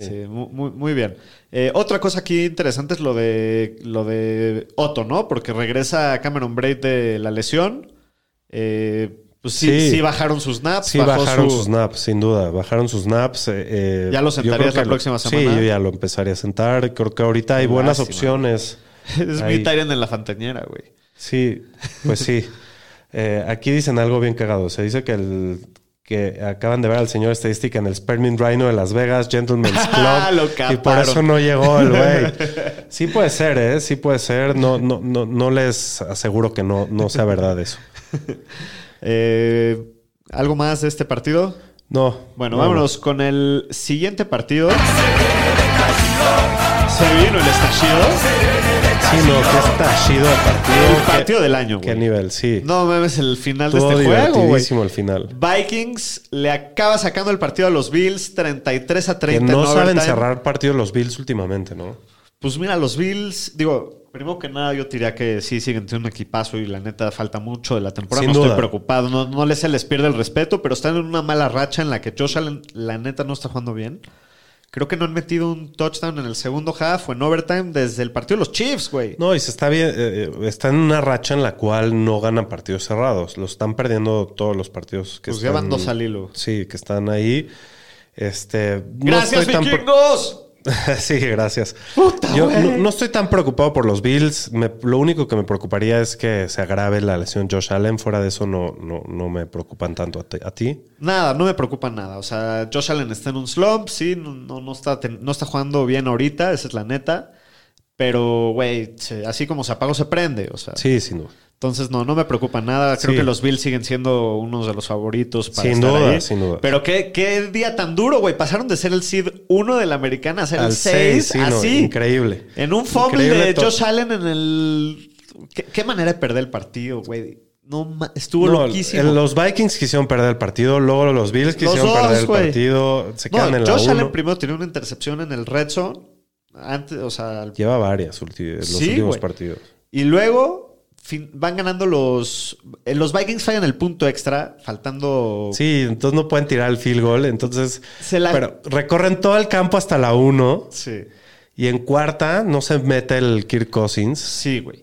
S2: Sí, mu- muy, muy bien. Eh, otra cosa aquí interesante es lo de lo de Otto, ¿no? Porque regresa Cameron Braid de la lesión. Eh, pues sí,
S3: Sí.
S2: sí bajaron sus snaps.
S3: Sí, bajaron
S2: su-
S3: sus snaps, sin duda. Bajaron sus snaps. eh, eh,
S2: ¿Ya lo sentarías la
S3: lo-
S2: próxima semana?
S3: Sí, yo ya lo empezaría a sentar. Creo que ahorita hay buenas
S2: Lástima.
S3: opciones.
S2: es
S3: Ahí.
S2: mi Tyrant en la fantañera, güey.
S3: Sí, pues sí. Aquí dicen algo bien cagado. Se dice que el que acaban de ver al señor estadística en el Sperming Rhino de Las Vegas, Gentleman's Club. Y por eso no llegó el güey. Sí puede ser, ¿eh? Sí puede ser. No, no, no, no les aseguro que no, no sea verdad eso.
S2: Eh, ¿Algo más de este partido?
S3: No.
S2: Bueno,
S3: no,
S2: vámonos con el siguiente partido. Se vino el estallido.
S3: Sí, no, que está el partido.
S2: El
S3: Qué-
S2: partido del año,
S3: Qué
S2: güey.
S3: nivel, sí.
S2: No mames, el final de este juego, güey.
S3: el final.
S2: Vikings le acaba sacando el partido a los Bills 33 a
S3: Que
S2: 30
S3: no
S2: en
S3: saben cerrar partidos los Bills últimamente, ¿no?
S2: Pues mira, los Bills, digo, primero que nada yo diría que sí siguen teniendo un equipazo y la neta falta mucho de la temporada.
S3: Sin
S2: no
S3: duda.
S2: estoy preocupado, no, no les se les pierde el respeto, pero están en una mala racha en la que Josh Allen, la neta, no está jugando bien. Creo que no han metido un touchdown en el segundo half o en overtime desde el partido de los Chiefs, güey.
S3: No, y se está bien, eh, eh, está en una racha en la cual no ganan partidos cerrados. Los están perdiendo todos los partidos que
S2: pues
S3: están.
S2: llevan dos al hilo.
S3: Sí, que están ahí. Este. no
S2: ¡Gracias,
S3: tan pre-
S2: vikingos!
S3: sí, gracias.
S2: Puta,
S3: Yo no, no estoy tan preocupado por los Bills. Me- lo único que me preocuparía es que se agrave la lesión Josh Allen. Fuera de eso, no, no, no me preocupan tanto a ti. ¿A ti?
S2: Nada, no me preocupa nada. O sea, Josh Allen está en un slump, sí, no, no, no está, no está jugando bien ahorita, esa es la neta. Pero, güey, así como se apaga, se prende. O sea,
S3: Sí, sin duda.
S2: Entonces no, no me preocupa nada. Creo
S3: Sí.
S2: que los Bills siguen siendo unos de los favoritos para
S3: Sin
S2: estar
S3: duda,
S2: ahí.
S3: sin duda.
S2: Pero qué, qué día tan duro, güey. Pasaron de ser el seed 1 de la americana a ser el
S3: Al
S2: 6,
S3: 6, sí, no,
S2: así.
S3: increíble.
S2: En un fumble de Josh Allen en el... ¿Qué, qué manera de perder el partido, güey? No, estuvo
S3: No,
S2: loquísimo.
S3: los Vikings quisieron perder el partido, luego los Bills quisieron
S2: dos,
S3: perder el partido, se
S2: No,
S3: quedan en la
S2: Josh Allen
S3: uno.
S2: primero tenía una intercepción en el red zone. Antes, o sea,
S3: Lleva varias los
S2: Sí,
S3: últimos partidos.
S2: y luego fin- van ganando los. eh, Los Vikings fallan el punto extra, faltando.
S3: Sí, entonces no pueden tirar el field goal. Entonces,
S2: Se la-
S3: pero recorren todo el campo hasta la 1
S2: Sí,
S3: y en cuarta no se mete el Kirk Cousins.
S2: sí, güey.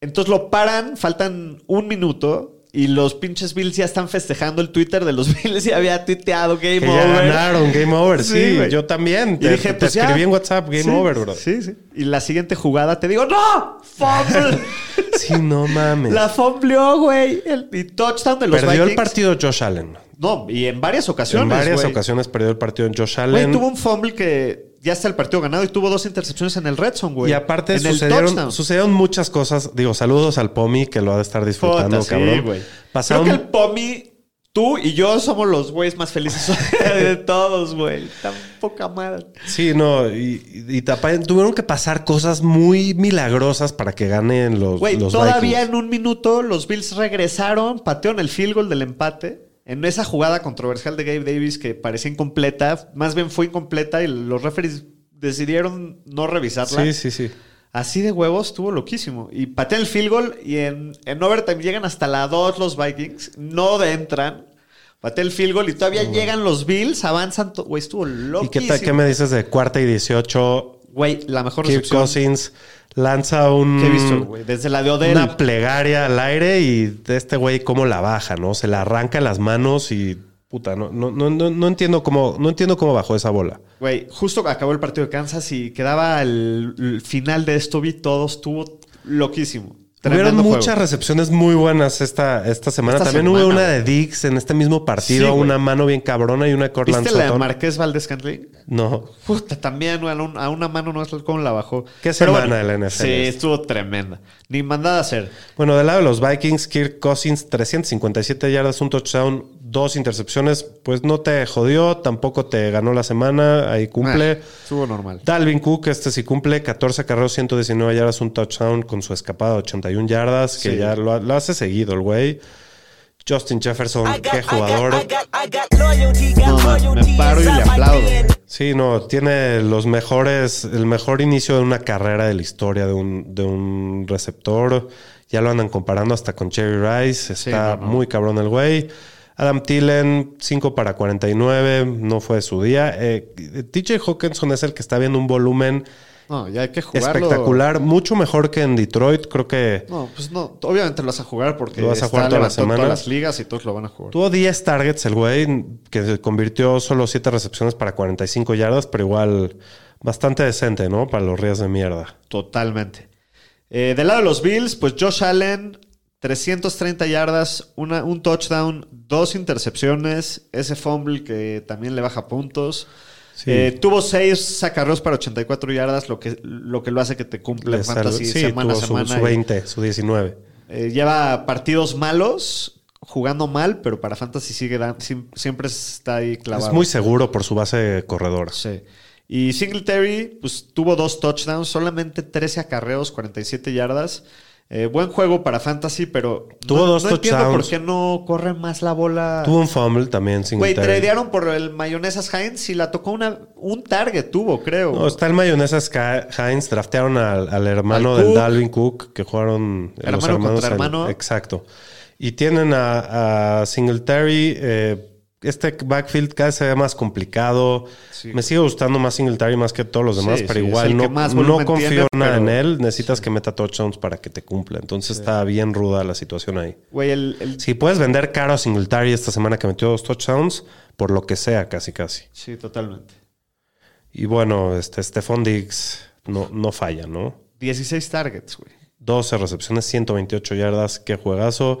S2: Entonces lo paran, faltan un minuto. Y los pinches Bills ya están festejando el Twitter de los Bills y había tuiteado Game
S3: Que ya
S2: Over.
S3: ganaron, game over.
S2: Sí,
S3: Sí,
S2: güey.
S3: yo también.
S2: Y
S3: Te,
S2: dije,
S3: te
S2: pues
S3: escribí en WhatsApp, game
S2: Sí,
S3: over, bro.
S2: Sí, sí. Y la siguiente jugada te digo, ¡No! ¡Fumble!
S3: Sí, no mames.
S2: la fumbleó, güey. Y touchdown de los
S3: Perdió el partido Josh Allen.
S2: No, y en varias ocasiones.
S3: en varias
S2: güey.
S3: ocasiones perdió el partido en Josh
S2: Güey,
S3: Allen.
S2: tuvo un fumble que ya está el partido ganado y tuvo dos intercepciones en el red zone, güey.
S3: Y aparte
S2: en
S3: sucedieron, sucedieron muchas cosas. Digo, saludos al Pomi que lo ha de estar disfrutando,
S2: sí,
S3: cabrón.
S2: güey.
S3: Pasaron
S2: Creo que el Pomi, tú y yo somos los güeyes más felices de todos, güey. Tan poca madre.
S3: Sí, no, y, tuvieron que pasar cosas muy milagrosas para que ganen los,
S2: Güey,
S3: los
S2: todavía
S3: Vikings.
S2: en un minuto los Bills regresaron, patearon el field goal del empate. En esa jugada controversial de Gabe Davis que parecía incompleta, más bien fue incompleta y los referees decidieron no revisarla.
S3: Sí, sí, sí.
S2: Así de huevos, estuvo loquísimo. Y patean el field goal y en, en overtime llegan hasta la 2 los Vikings. No entran. Patea el field goal y todavía llegan los Bills, avanzan. Güey, estuvo
S3: ¿Y qué, tal- qué me dices de cuarta y 18?
S2: Güey, la mejor
S3: Kirk
S2: recepción
S3: Cousins lanza un,
S2: he visto, güey. Desde la de Odell.
S3: una plegaria al aire y de este güey cómo la baja, ¿no? Se la arranca las manos y puta, no, no, no, no, no entiendo cómo, no entiendo cómo bajó esa bola.
S2: Güey, justo acabó el partido de Kansas y quedaba el, el final de esto. Vi todo, estuvo loquísimo.
S3: Hubieron muchas
S2: juego.
S3: recepciones muy buenas esta, esta semana.
S2: Esta
S3: También hubo una de Dix en este mismo partido,
S2: Sí,
S3: una mano bien cabrona y una de Cortland
S2: ¿Viste la de. Marqués Valdés Cantley?
S3: No.
S2: Puta, también a, un- a una mano no es cómo la bajó.
S3: ¿Qué
S2: Pero
S3: semana de la NFL
S2: Sí,
S3: es?
S2: estuvo tremenda. Ni mandada a hacer.
S3: Bueno, del lado de los Vikings, Kirk Cousins, 357 yardas, un touchdown, dos intercepciones. Pues no te jodió, tampoco te ganó la semana, ahí cumple.
S2: Ah, estuvo normal.
S3: Dalvin Cook, este sí cumple, 14 carreros, 119 yardas, un touchdown con su escapada de 81 yardas, que
S2: Sí.
S3: ya lo, lo hace seguido el güey. Justin Jefferson,
S5: got,
S3: qué jugador.
S5: I got, I got loyalty, got
S2: No, man, me paro y le aplaudo.
S3: Sí, no, tiene los mejores, el mejor inicio de una carrera de la historia de un, de un receptor. Ya lo andan comparando hasta con Cherry Rice. Está
S2: no, no.
S3: muy cabrón el güey. Adam Tillen, 5 para 49, no fue su día. Eh, TJ Hawkinson es el que está viendo un volumen
S2: No, ya hay que jugarlo.
S3: espectacular, mucho mejor que en Detroit. Creo que
S2: No, pues no. Obviamente lo vas a jugar porque
S3: Lo vas a jugar toda la
S2: levantó todas
S3: semana.
S2: las ligas y todos lo van a jugar.
S3: tuvo 10 targets el güey, que convirtió solo 7 recepciones para 45 yardas, pero igual bastante decente, ¿no? Para los ríos de mierda.
S2: Totalmente. Eh, del lado de los Bills, pues Josh Allen, 330 yardas, una, un touchdown, dos intercepciones, ese fumble que también le baja puntos.
S3: Sí.
S2: Eh, tuvo seis sacarros para 84 yardas, lo que, lo que lo hace que te cumpla en fantasy
S3: sí,
S2: semana a
S3: tuvo
S2: semana.
S3: Su,
S2: y-
S3: 20, su 19.
S2: Eh, lleva partidos malos, jugando mal, pero para fantasy sigue siempre está ahí clavado.
S3: Es muy seguro por su base corredora.
S2: Sí. Y Singletary, pues tuvo dos touchdowns, solamente 13 acarreos, 47 yardas. Eh, buen juego para fantasy, pero
S3: Tuvo
S2: no,
S3: dos
S2: no entiendo por qué no corre más la bola.
S3: Tuvo un fumble también, sin
S2: Güey, tradearon por el mayonesas Heinz y la tocó una, un target, tuvo, creo.
S3: No, está el mayonesas Heinz. Draftearon al, al hermano
S2: Al
S3: del
S2: Cook.
S3: Dalvin Cook, que jugaron los
S2: Hermano
S3: hermanos.
S2: contra
S3: al-
S2: hermano.
S3: exacto. Y tienen a, a Singletary. eh, este backfield cada vez se ve más complicado.
S2: Sí.
S3: Me sigue gustando más Singletary más que todos los demás,
S2: Sí,
S3: pero
S2: sí,
S3: igual no,
S2: más
S3: no confío
S2: tiene,
S3: nada en él. Necesitas que meta touchdowns para que te cumpla. Entonces está bien ruda la situación ahí.
S2: Güey, el, el-
S3: Si puedes vender caro a Singletary esta semana que metió dos touchdowns, por lo que sea, casi casi.
S2: Sí, totalmente.
S3: Y bueno, este Stephon Diggs no, no falla, ¿no?
S2: 16 targets, güey.
S3: 12 recepciones, 128 yardas, qué juegazo.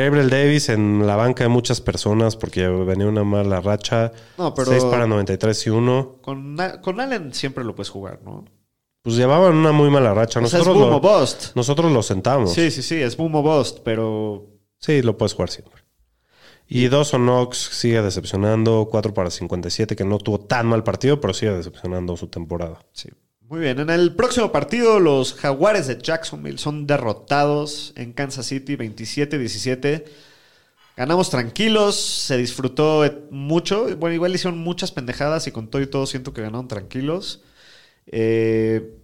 S3: Gabriel Davis en la banca de muchas personas porque venía una mala racha.
S2: No, pero-
S3: 6 para 93 y 1.
S2: Con, con Allen siempre lo puedes jugar, ¿no?
S3: Pues llevaban una muy mala racha.
S2: O sea, es
S3: Nosotros,
S2: boom
S3: lo,
S2: o bust.
S3: nosotros lo sentamos.
S2: Sí, sí, sí, es boom o bust, pero
S3: Sí, lo puedes jugar siempre. Y Dawson Knox sigue decepcionando, 4 para 57, que no tuvo tan mal partido, pero sigue decepcionando su temporada.
S2: Sí. Muy bien. En el próximo partido, los Jaguares de Jacksonville son derrotados en Kansas City 27-17. Ganamos tranquilos, se disfrutó mucho. Bueno, igual hicieron muchas pendejadas y con todo y todo siento que ganaron tranquilos. Eh,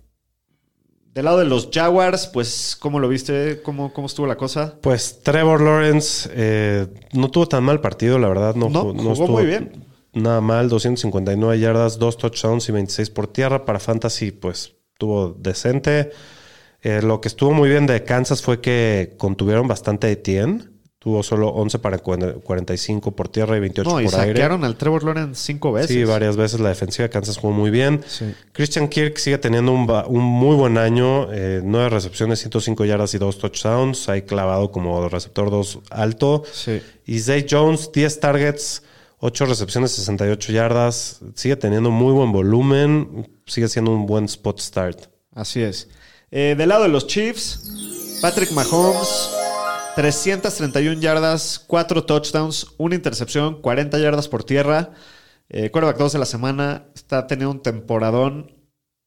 S2: del lado de los Jaguars, pues, ¿cómo lo viste? ¿Cómo, cómo estuvo la cosa?
S3: Pues Trevor Lawrence eh, no tuvo tan mal partido, la verdad. No,
S2: No,
S3: ju- no
S2: jugó
S3: estuvo
S2: muy bien.
S3: Nada mal, 259 yardas, 2 touchdowns y 26 por tierra. Para Fantasy, pues tuvo decente. Eh, lo que estuvo muy bien de Kansas fue que contuvieron bastante de Etienne. Tuvo solo 11 para 45 por tierra y 28
S2: No, y
S3: por aire.
S2: saquearon al Trevor Lawrence cinco veces.
S3: Sí, varias veces la defensiva de Kansas jugó muy bien.
S2: Sí.
S3: Christian Kirk sigue teniendo un muy buen año. Eh, 9 recepciones, 105 yardas y 2 touchdowns. Ahí clavado como receptor 2 alto.
S2: Sí.
S3: Y Zay Jones, 10 targets, 8 recepciones, 68 yardas. Sigue teniendo muy buen volumen. Sigue siendo un buen spot start.
S2: Así es. Eh, del lado de los Chiefs, Patrick Mahomes, 331 yardas, 4 touchdowns, una intercepción, 40 yardas por tierra. Eh, quarterback 2 de la semana, está teniendo un temporadón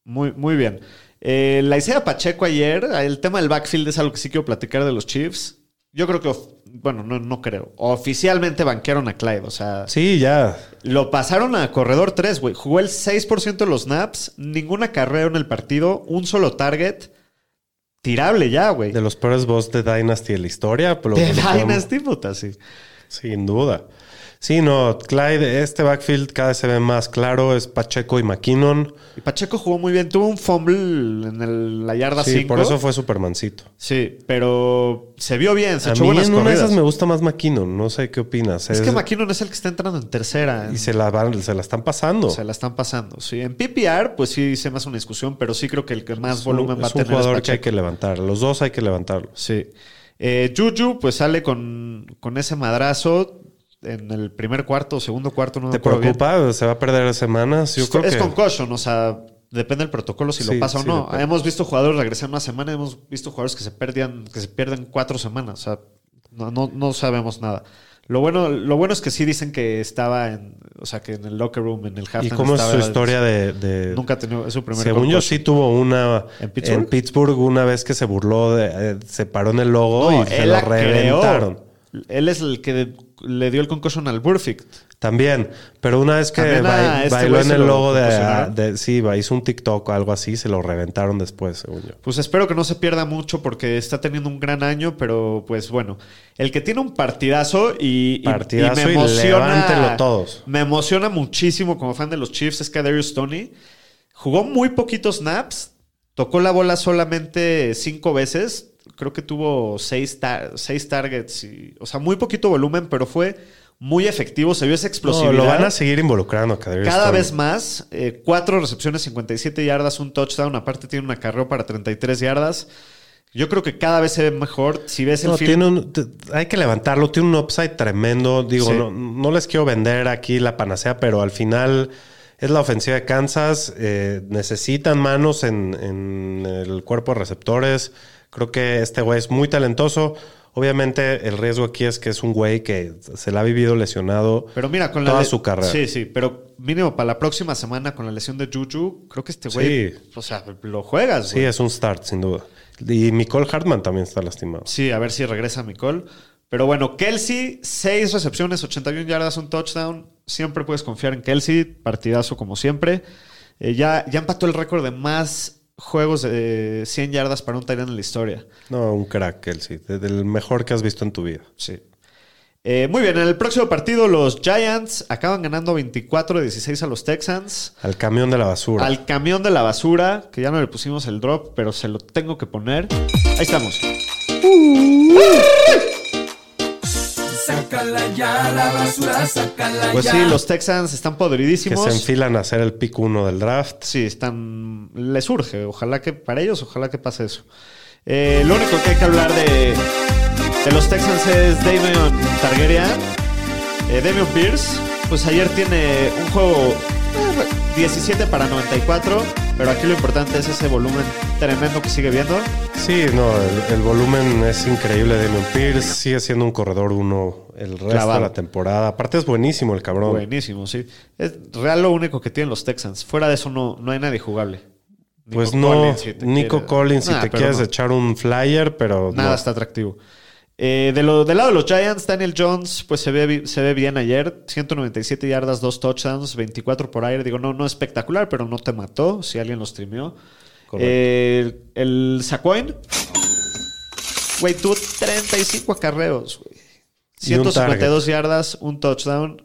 S2: muy, muy bien. Eh, la Isaiah Pacheco ayer, el tema del backfield es algo que sí quiero platicar de los Chiefs. Yo creo que, bueno, no, no creo. Oficialmente banquearon a Clyde, o sea,
S3: Sí, ya.
S2: lo pasaron a corredor 3, güey. Jugó el 6% de los snaps, ninguna carrera en el partido, un solo target. Tirable ya, güey.
S3: De los peores boss de Dynasty de la historia. Pero
S2: De Dynasty, puta, sí.
S3: Sin duda. Sí, no, Clyde, este backfield cada vez se ve más claro. Es Pacheco y McKinnon.
S2: Y Pacheco jugó muy bien. Tuvo un fumble en el- la yarda 5.
S3: Sí, por eso fue Supermancito.
S2: Sí, pero se vio bien, se
S3: A
S2: echó
S3: mí
S2: buenas
S3: en una de esas me gusta más McKinnon. No sé qué opinas.
S2: Es que McKinnon es el que está entrando en tercera.
S3: Y se la, van- se la están pasando.
S2: Se la están pasando. Sí, en PPR, pues sí me hace una discusión, pero sí creo que el que más
S3: Es un-
S2: volumen va a
S3: es un
S2: tener es
S3: jugador que hay que levantar. Los dos hay que levantarlos.
S2: Sí. Eh, Juju, pues sale con, con ese madrazo en el primer cuarto o segundo cuarto, no me
S3: ¿Te
S2: bien.
S3: preocupa? ¿Se va a perder semanas? Yo
S2: es
S3: creo
S2: es
S3: que...
S2: concussion, o sea, depende del protocolo si
S3: Sí,
S2: lo pasa
S3: sí,
S2: o no.
S3: depende.
S2: Hemos visto jugadores regresar una semana, hemos visto jugadores que se perdían, que se pierden cuatro semanas. O sea, no, no, no sabemos nada. Lo bueno, lo bueno es que sí dicen que estaba en, o sea, que en el locker room, en el halftime.
S3: ¿Y cómo es su historia de...? de-
S2: Nunca tenido, su primer
S3: Según yo sí tuvo una
S2: ¿En Pittsburgh?
S3: Pittsburgh una vez que se burló, de, eh, se paró en el logo
S2: No,
S3: y se lo
S2: creó. Él es el que le dio el concussion al Burfict.
S3: También, pero una vez que ba-
S2: este
S3: bailó en el
S2: lo
S3: logo de, Sí, hizo un TikTok o algo así, se lo reventaron después, según yo.
S2: Pues espero que no se pierda mucho porque está teniendo un gran año, pero pues bueno, el que tiene un partidazo y, y-
S3: Partidazo
S2: y me emociona.
S3: todos.
S2: Me emociona muchísimo como fan de los Chiefs es que Darius Tony jugó muy poquitos snaps, tocó la bola solamente cinco veces, creo que tuvo seis, tar- seis targets, y, o sea, muy poquito volumen, pero fue muy efectivo, se vio esa
S3: No,
S2: explosividad.
S3: lo van a seguir involucrando.
S2: Cada
S3: Toney.
S2: vez más, eh, cuatro recepciones, 57 yardas, un touchdown. Aparte, tiene un acarreo para 33 yardas. Yo creo que cada vez se ve mejor. Si ves el
S3: No,
S2: film,
S3: tiene un- hay que levantarlo, tiene un upside tremendo. Digo,
S2: Sí.
S3: no, no les quiero vender aquí la panacea, pero al final es la ofensiva de Kansas. eh, necesitan manos en, en el cuerpo de receptores. Creo que este güey es muy talentoso. Obviamente, el riesgo aquí es que es un güey que se la ha vivido lesionado
S2: pero mira, con
S3: toda su carrera.
S2: Sí, sí, pero mínimo para la próxima semana con la lesión de Juju, creo que este güey,
S3: Sí.
S2: o sea, lo juegas.
S3: Sí,
S2: güey.
S3: es un start, sin duda. Y Nicole Hartman también está lastimado.
S2: Sí, a ver si regresa Nicole. Pero bueno, Kelsey, seis recepciones, 81 yardas, un touchdown. Siempre puedes confiar en Kelsey, partidazo como siempre. Eh, ya, ya empató el récord de más juegos de 100 yardas para un Tyrant en la historia.
S3: No, un crack, Kelsey. de- Del mejor que has visto en tu vida.
S2: Sí. Eh, muy bien, en el próximo partido los Giants acaban ganando 24 de 16 a los Texans.
S3: Al camión de la basura.
S2: Al camión de la basura, que ya no le pusimos el drop, pero se lo tengo que poner. Ahí estamos.
S5: Sácala ya la basura, sácala
S2: Pues
S5: ya.
S2: sí, los Texans están
S3: que
S2: podridísimos.
S3: se enfilan a hacer el pick uno del draft.
S2: Sí, están. Les urge. Ojalá que para ellos, ojalá que pase eso. Eh, lo único que hay que hablar de, de los Texans es Damian Targaryen. Eh, Damian Pierce, pues ayer tiene un juego eh, 17 para 94. Pero aquí lo importante es ese volumen tremendo que sigue viendo.
S3: Sí, no, el, el volumen es increíble de Damian Pierce. Sigue siendo un corredor uno el resto
S2: Clavado.
S3: de la temporada. Aparte es buenísimo el cabrón.
S2: Buenísimo, sí. Es real lo único que tienen los Texans. Fuera de eso no, no hay nadie jugable. Nico
S3: Pues no,
S2: Collins, si
S3: Nico Collins, si
S2: Nah,
S3: te quieres
S2: no.
S3: echar un flyer, pero
S2: Nada
S3: no.
S2: está atractivo. Eh, de lo, del lado de los Giants, Daniel Jones, pues se ve, se ve bien ayer. 197 yardas, dos touchdowns, 24 por aire. Digo, no, no espectacular, pero no te mató si alguien lo streameó. Eh, el Sacoin, güey, tuvo 35 acarreos, güey.
S3: Y un
S2: 152 yardas, un touchdown.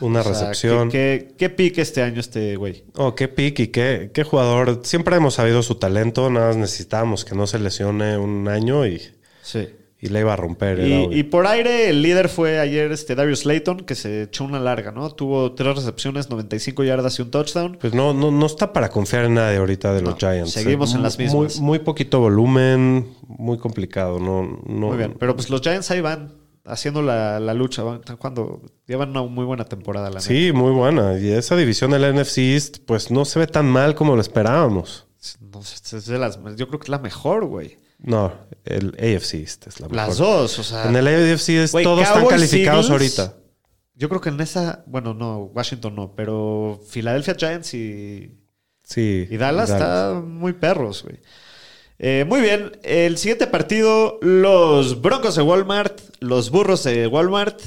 S3: Una
S2: O sea,
S3: recepción.
S2: ¿Qué, qué, qué pique este año este güey?
S3: Oh, qué pick y qué, qué jugador. Siempre hemos sabido su talento, nada más necesitábamos que no se lesione un año y,
S2: Sí.
S3: Y le iba a romper.
S2: Y, y por aire, el líder fue ayer este Darius Layton, que se echó una larga, ¿no? Tuvo tres recepciones, 95 yardas y un touchdown.
S3: Pues no, no, no está para confiar en nadie ahorita de los
S2: No,
S3: Giants.
S2: seguimos
S3: Eh,
S2: en las
S3: muy-
S2: mismas.
S3: Muy, poquito volumen, muy complicado. No, no,
S2: Muy bien. Pero pues los Giants ahí van haciendo la, la lucha. Van, cuando llevan una muy buena temporada, la neta.
S3: Sí, muy buena. Y esa división del NFC East, pues no se ve tan mal como lo esperábamos.
S2: No es de las, yo creo que es la mejor, güey.
S3: No, el AFC East es la mejor.
S2: Las dos, o sea.
S3: En el AFC East
S2: Güey,
S3: todos están calificados
S2: Eagles,
S3: ahorita.
S2: Yo creo que en esa, bueno, no, Washington no, pero Philadelphia Giants y,
S3: Sí.
S2: Y Dallas está muy perros, güey. Eh, muy bien, el siguiente partido, los Broncos de Walmart, los Burros de Walmart.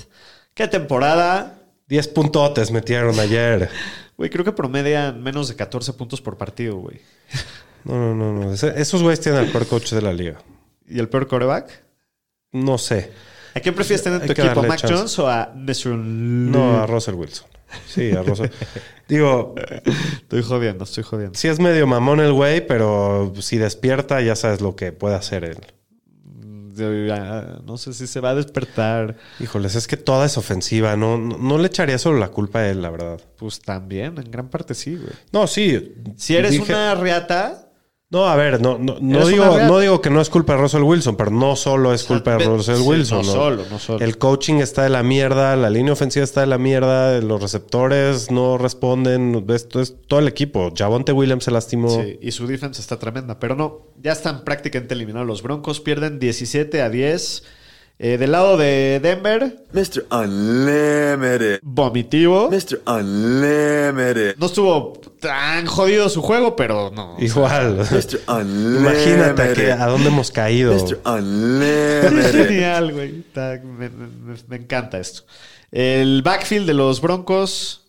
S2: ¿Qué temporada?
S3: 10 puntotes metieron ayer.
S2: Güey, creo que promedian menos de 14 puntos por partido, güey.
S3: No, no, no, no. Esos güeyes tienen al peor coach de la liga.
S2: ¿Y el peor coreback?
S3: No sé.
S2: ¿A quién prefieres tener en tu equipo,
S3: darle
S2: Mac
S3: chance.
S2: Jones o a Mr.
S3: No, a Russell Wilson. Sí, a Russell. Digo,
S2: Estoy jodiendo, estoy jodiendo.
S3: sí es medio mamón el güey, pero si despierta ya sabes lo que puede hacer él.
S2: Ya No sé si se va a despertar.
S3: Híjoles, es que toda es ofensiva. No, no, no le echaría solo la culpa a él, la verdad.
S2: Pues también, en gran parte sí, güey.
S3: No, sí.
S2: Si eres
S3: dije-
S2: una riata,
S3: No, a ver, no, no, no digo, no digo que no es culpa de Russell Wilson, pero no solo es culpa de Russell
S2: sí,
S3: Wilson.
S2: no solo, no solo.
S3: El coaching está de la mierda, la línea ofensiva está de la mierda, los receptores no responden, esto es todo el equipo. Javonte Williams se lastimó.
S2: Sí, y su defense está tremenda. Pero no, ya están prácticamente eliminados los Broncos. Pierden 17 a 10. Eh, del lado de Denver,
S6: Mr. Unlimited.
S2: vomitivo.
S6: Mr. Unlimited.
S2: No estuvo tan jodido su juego, pero no.
S3: Igual.
S6: Mr. Unlimited.
S3: Imagínate a, qué- a dónde hemos caído.
S6: Mr.
S2: Es
S6: Unlimited.
S2: genial, güey. Me- me encanta esto. El backfield de los Broncos,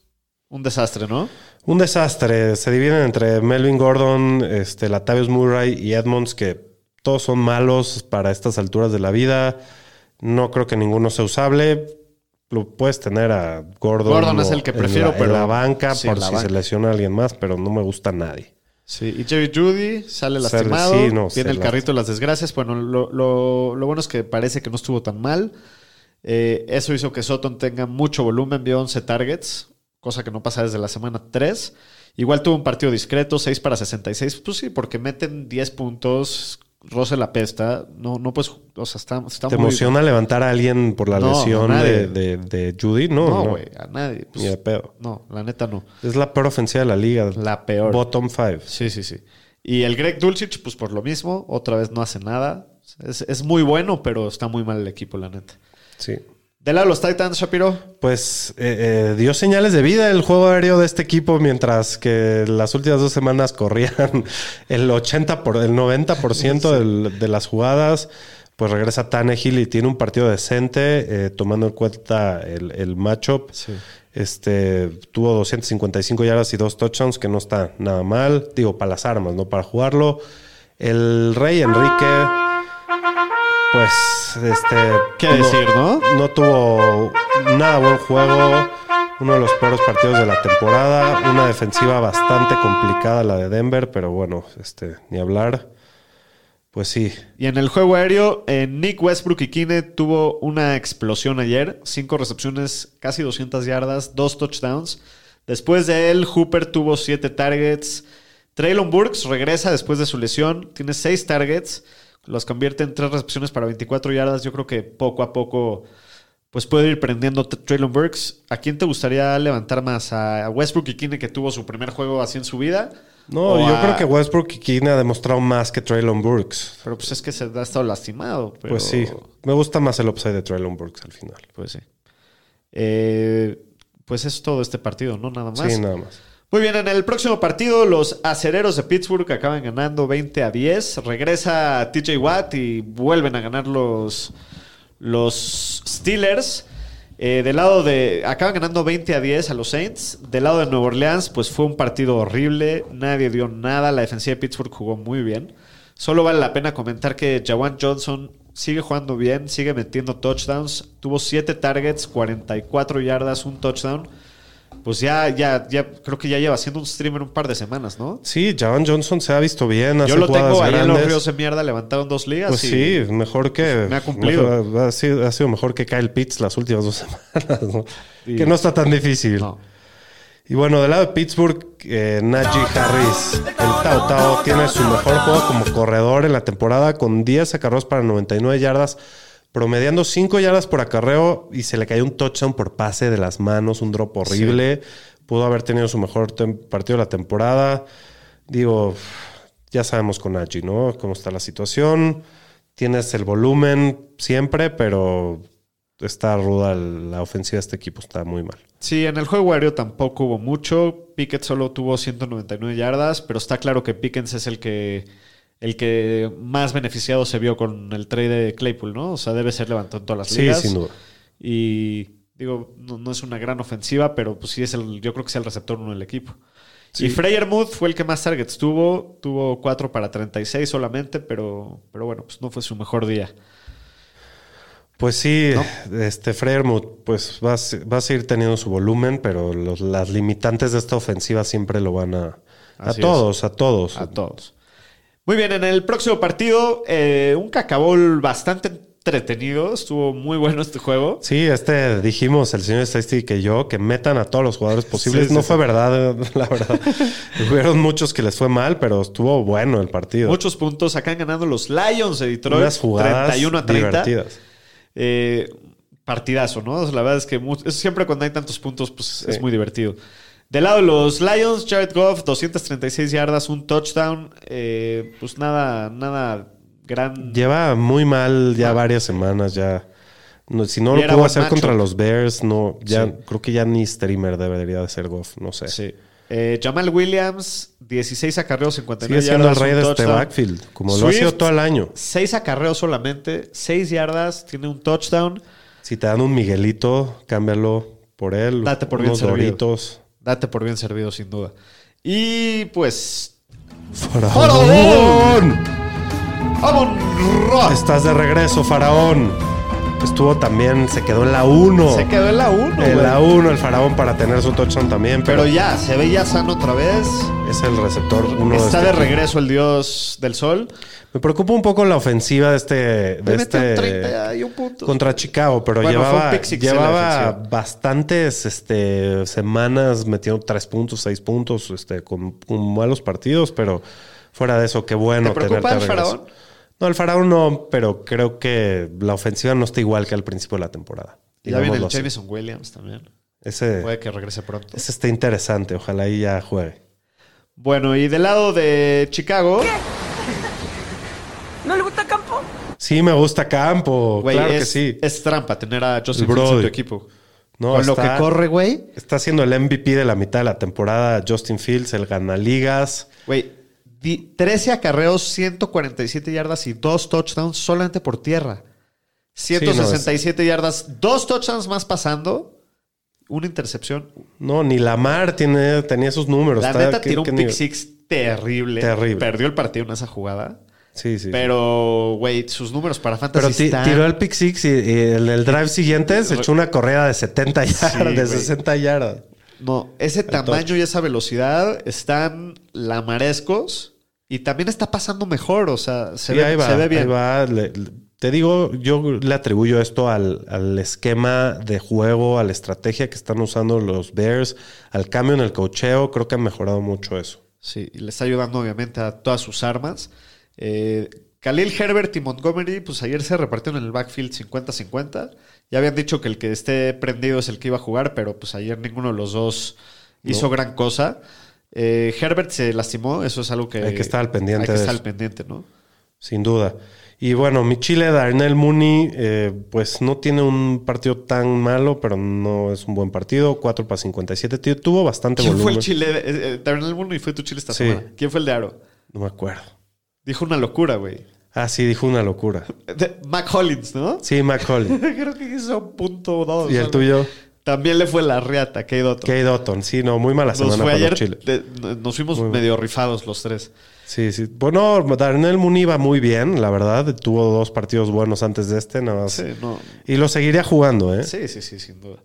S2: un desastre, ¿no?
S3: Un desastre. Se dividen entre Melvin Gordon, este, Latavius Murray y Edmonds, que todos son malos para estas alturas de la vida. No creo que ninguno sea usable. Lo puedes tener a Gordon.
S2: Gordon es el que
S3: en
S2: prefiero,
S3: la-
S2: pero-
S3: En la banca,
S2: sí,
S3: por
S2: en la
S3: si
S2: banca.
S3: se lesiona alguien más, pero no me gusta nadie.
S2: Sí, y Jerry Judy sale lastimado.
S3: sí, no,
S2: tiene el carrito de las desgracias. Bueno, lo, lo- lo bueno es que parece que no estuvo tan mal. Eh, eso hizo que Sutton tenga mucho volumen, vio 11 targets, cosa que no pasa desde la semana 3. Igual tuvo un partido discreto, 6 para 66. Pues sí, porque meten 10 puntos, Russell apesta. No, no pues, o sea, está, está
S3: ¿Te
S2: muy-
S3: emociona levantar a alguien por la
S2: No,
S3: lesión de, de- de Judy? No,
S2: No,
S3: no.
S2: güey, a nadie. Pues,
S3: Ni de pedo.
S2: no, la neta no.
S3: Es la peor ofensiva de la liga.
S2: La peor.
S3: Bottom five.
S2: Sí, sí, sí. Y el Greg Dulcich, pues por lo mismo, otra vez no hace nada. Es, es muy bueno, pero está muy mal el equipo, la neta.
S3: Sí.
S2: De lado de los Titans, Shapiro.
S3: Pues eh, eh, dio señales de vida el juego aéreo de este equipo, mientras que las últimas dos semanas corrían el 80 por el 90% del- de las jugadas. Pues regresa Tannehill y tiene un partido decente, eh, tomando en cuenta el, el matchup. Este tuvo 255 yardas y dos touchdowns, que no está nada mal. Digo, para las armas, no para jugarlo. El Rey Enrique, pues, este.
S2: ¿Qué decir, no?
S3: No tuvo nada buen juego. Uno de los peores partidos de la temporada. Una defensiva bastante complicada la de Denver, pero bueno, este, ni hablar. Pues sí.
S2: Y en el juego aéreo, eh, Nick Westbrook y Kine tuvo una explosión ayer. Cinco recepciones, casi 200 yardas, dos touchdowns. Después de él, Hooper tuvo siete targets. Traylon Burks regresa después de su lesión. Tiene seis targets. Los convierte en tres recepciones para 24 yardas. Yo creo que poco a poco pues puede ir prendiendo Traylon Burks. ¿A quién te gustaría levantar más? ¿A Westbrook y Kine que tuvo su primer juego así en su vida?
S3: No,
S2: ¿O
S3: yo
S2: a-
S3: creo que Westbrook y Keane ha demostrado más que Traylon Burks.
S2: Pero pues es que se ha estado lastimado. pero-
S3: Pues sí. Me gusta más el upside de Traylon Burks al final.
S2: Pues sí. Eh, pues es todo este partido, ¿no? Nada más.
S3: Sí, nada más.
S2: Muy bien, en el próximo partido, los acereros de Pittsburgh acaban ganando 20 a 10. Regresa TJ Watt y vuelven a ganar los, los Steelers. Eh, lado de. Acaban ganando 20 a 10 a los Saints. Del lado de Nueva Orleans, pues fue un partido horrible. Nadie dio nada. La defensiva de Pittsburgh jugó muy bien. Solo vale la pena comentar que Jawan Johnson sigue jugando bien, sigue metiendo touchdowns. Tuvo 7 targets, 44 yardas, un touchdown. Pues ya, ya, ya, creo que ya lleva siendo un streamer un par de semanas, ¿no?
S3: Sí, Javan Johnson se ha visto bien. hace
S2: Yo lo tengo ahí en los ríos de mierda, levantaron dos ligas.
S3: Pues
S2: y-
S3: sí, mejor que.
S2: Me ha cumplido.
S3: mejor- ha, sido, ha sido mejor que Kyle Pitts las últimas dos semanas, ¿no?
S2: Y-
S3: Que no está tan difícil.
S2: No.
S3: Y bueno, del lado de Pittsburgh, eh, Najee Harris, el Tao Tao, tiene su mejor juego como corredor en la temporada con 10 acarreos para 99 yardas, promediando 5 yardas por acarreo y se le cayó un touchdown por pase de las manos, un drop horrible. Pudo haber tenido su mejor partido de la temporada. Digo, ya sabemos con Najee, ¿no? Cómo está la situación. Tienes el volumen siempre, pero está ruda la ofensiva de este equipo, está muy mal.
S2: Sí, en el juego aéreo tampoco hubo mucho. Pickett solo tuvo 199 yardas, pero está claro que Pickens es el que el que más beneficiado se vio con el trade de Claypool, ¿no? O sea, debe ser levantado en todas las
S3: Sí,
S2: ligas.
S3: sin duda.
S2: Y digo, no, no es una gran ofensiva, pero pues sí es el, yo creo que es el receptor uno del equipo. Y Freyermuth fue el que más targets tuvo, tuvo 4 para 36 solamente, pero, pero bueno, pues no fue su mejor día.
S3: Pues sí, este Freyermuth, pues va va a seguir teniendo su volumen, pero los- las limitantes de esta ofensiva siempre lo van a. A todos, a todos.
S2: A todos. Muy bien, en el próximo partido, eh, un cacabol bastante entretenido. Estuvo muy bueno este juego.
S3: Sí, este dijimos, el señor Statistics y yo, que metan a todos los jugadores posibles.
S2: Sí, sí,
S3: no
S2: sí.
S3: fue verdad, la verdad. Hubieron muchos que les fue mal, pero estuvo bueno el partido.
S2: Muchos puntos. Acá ganando los Lions de Detroit.
S3: Unas jugadas
S2: 31 a 30.
S3: divertidas.
S2: Eh, partidazo, ¿no? La verdad es que es- siempre cuando hay tantos puntos, pues es muy divertido. Del lado de los Lions, Jared Goff, 236 yardas, un touchdown. Eh, pues nada, nada gran.
S3: Lleva muy mal ya varias semanas, ya No, si no lo pudo hacer contra los Bears, no, ya
S2: Sí.
S3: creo que ya ni streamer debería de ser Goff, no sé.
S2: Sí. Eh, Jamal Williams, 16 acarreos, 59
S3: Sigue siendo el
S2: yardas,
S3: rey de este backfield, como lo ha sido todo el año.
S2: 6 acarreos solamente, 6 yardas, tiene un touchdown.
S3: Si te dan un Miguelito, cámbialo por él.
S2: Date por bien
S3: unos
S2: servido.
S3: Doritos.
S2: Date por bien servido, sin duda. Y pues.
S3: ¡Faraón!
S2: ¡Vámonos!
S3: Estás de regreso, Faraón. Estuvo también, se quedó en la 1.
S2: Se quedó en la 1.
S3: En la 1 el Faraón para tener su touchdown también, pero,
S2: Pero ya, se ve ya sano otra vez.
S3: es el receptor uno
S2: Está
S3: de, este
S2: regreso el dios del sol.
S3: Me preocupa un poco la ofensiva de este, de este
S2: 30 y un punto.
S3: contra Chicago, pero
S2: Bueno,
S3: llevaba, llevaba
S2: ofensiva.
S3: bastantes este, semanas metiendo tres puntos, seis puntos, este, con, con malos partidos, pero fuera de eso, qué bueno
S2: ¿Te preocupa
S3: tenerte
S2: el. Faraón?
S3: No, el faraón no, pero creo que la ofensiva no está igual que al principio de la temporada.
S2: Y ya viene el. Jameson Williams también.
S3: Ese,
S2: Puede que regrese pronto.
S3: ese está interesante, ojalá ahí ya juegue.
S2: Bueno, y del lado de Chicago.
S3: Sí, me gusta Campo,
S2: güey,
S3: claro
S2: es,
S3: que sí.
S2: es trampa tener a Joseph
S3: El
S2: Fields en tu equipo.
S3: No,
S2: Con lo que corre, güey.
S3: Está siendo el MVP de la mitad de la temporada. Justin Fields, el gana ligas.
S2: Güey, di- 13 acarreos, 147 yardas y dos touchdowns solamente por tierra. 167 yardas, dos touchdowns más pasando, una intercepción.
S3: No, ni Lamar tiene, tenía esos números.
S2: La neta
S3: ¿qué-
S2: tiró un pick six terrible.
S3: Terrible.
S2: Perdió el partido en esa jugada.
S3: Sí, sí.
S2: Pero, güey, sus números para fantasy
S3: Pero
S2: están-
S3: tiró el pick six y, y el drive siguiente se echó una corrida de 70 yardas, de
S2: güey.
S3: 60 yardas.
S2: No, ese tamaño y esa velocidad están lamarescos y también está pasando mejor. O sea, se,
S3: Sí,
S2: ve,
S3: ahí va,
S2: se ve bien.
S3: ahí va. Le- le- te digo, yo le atribuyo esto al, al esquema de juego, a la estrategia que están usando los Bears, al cambio en el cocheo. Creo que han mejorado mucho eso.
S2: Sí, y le está ayudando obviamente a todas sus armas. Eh, Khalil Herbert y Montgomery, pues ayer se repartieron en el backfield 50-50. Ya habían dicho que el que esté prendido es el que iba a jugar, pero pues ayer ninguno de los dos hizo gran cosa. Eh, Herbert se lastimó, eso es algo que
S3: Hay que estar al pendiente
S2: Hay que
S3: de
S2: estar
S3: eso.
S2: al pendiente, ¿no?
S3: Sin duda. Y bueno, mi Chile, Darnell Mooney, eh, pues no tiene un partido tan malo, pero no es un buen partido. 4 para 57. Tío, Tuvo bastante
S2: ¿Quién fue
S3: volumen.
S2: el Chile? Eh, eh, Darnell Mooney fue tu Chile esta
S3: Sí.
S2: semana. ¿Quién fue el de Aro?
S3: No me acuerdo.
S2: Dijo una locura, güey.
S3: Ah, sí, dijo una locura.
S2: De- Mac Hollins, ¿no?
S3: Sí, McCauley.
S2: Creo que hizo punto dos.
S3: ¿Y el tuyo?
S2: También le fue la riata, Kate Otto.
S3: Kate Dotton. Sí, no, muy mala
S2: Nos
S3: semana
S2: fue
S3: para
S2: ayer,
S3: los Chile.
S2: de- nos fuimos medio rifados los tres.
S3: Sí, sí. Bueno, Darnell Mooney va muy bien, la verdad. Tuvo dos partidos buenos antes de este, nada más.
S2: Sí, no.
S3: Y lo seguiría jugando, ¿eh?
S2: Sí, sí, sí, sin duda.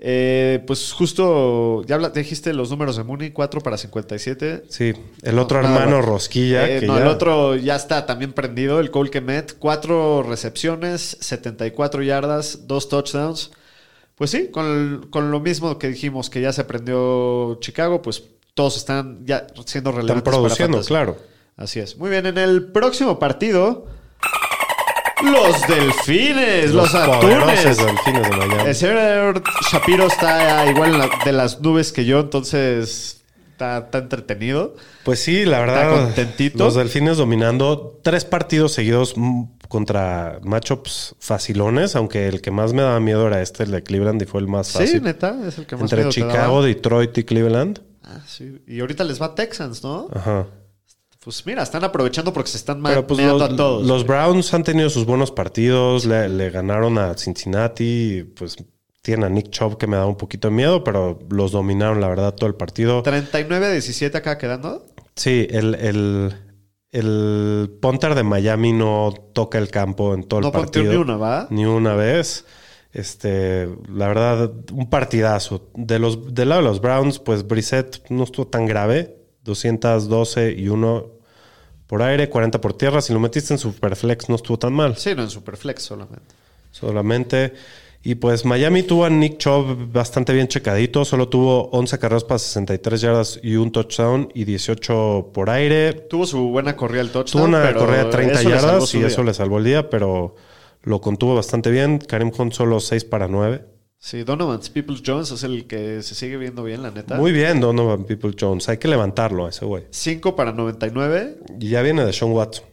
S2: Eh, pues justo, ya habla- dijiste los números de Mooney, 4 para 57.
S3: Sí. El otro
S2: No,
S3: hermano. Rosquilla.
S2: Eh,
S3: que
S2: no,
S3: ya-
S2: el otro ya está también prendido, el Cole Kemet. 4 recepciones, 74 yardas, 2 touchdowns. Pues sí, con, el- con lo mismo que dijimos que ya se prendió Chicago, pues todos están ya siendo
S3: Están
S2: relevantes para
S3: produciendo, claro.
S2: Así es. Muy bien, en el próximo partido, los delfines, los,
S3: poderosos
S2: atunes.
S3: delfines de Miami.
S2: El señor Shapiro está igual en la- de las nubes que yo, entonces está, está entretenido.
S3: Pues sí, la
S2: Está
S3: verdad.
S2: contentito.
S3: Los delfines dominando tres partidos seguidos mm, contra matchups facilones, aunque el que más me daba miedo era este, el de Cleveland, y fue el más
S2: Sí,
S3: fácil.
S2: neta, es el que más
S3: Entre
S2: miedo.
S3: Chicago, Detroit y Cleveland.
S2: Ah, sí. Y ahorita les va Texans, ¿no?
S3: Ajá.
S2: Pues mira, están aprovechando porque se están
S3: Pero pues los,
S2: a todos.
S3: los Browns han tenido sus buenos partidos, le, le ganaron a Cincinnati, pues tienen a Nick Chubb que me da un poquito de miedo, pero los dominaron la verdad todo el partido.
S2: 39-17 acá quedando.
S3: Sí, el, el, el punter de Miami no toca el campo en todo
S2: No
S3: el partido.
S2: partió ni una, ¿va?
S3: Ni una vez. Este, la verdad, un partidazo. De los, del lado de los Browns, pues Brissett no estuvo tan grave. 212 y 1 por aire, 40 por tierra. Si lo metiste en Superflex, no estuvo tan mal.
S2: Sí, no, en Superflex solamente.
S3: Solamente. Y pues Miami tuvo a Nick Chubb bastante bien checadito. Solo tuvo 11 carreras para 63 yardas y un touchdown y 18 por aire.
S2: Tuvo su buena corrida el touchdown.
S3: Tuvo una
S2: pero
S3: corrida de 30
S2: eso le salvó
S3: yardas y
S2: día.
S3: eso le salvó el día, pero lo contuvo bastante bien. Karim Hunt solo 6 para 9.
S2: Sí, Donovan Peoples Jones es el que se sigue viendo bien, la neta.
S3: Muy bien, Donovan People Jones. Hay que levantarlo a ese güey.
S2: 5 para 99.
S3: Y ya viene de Sean Watson.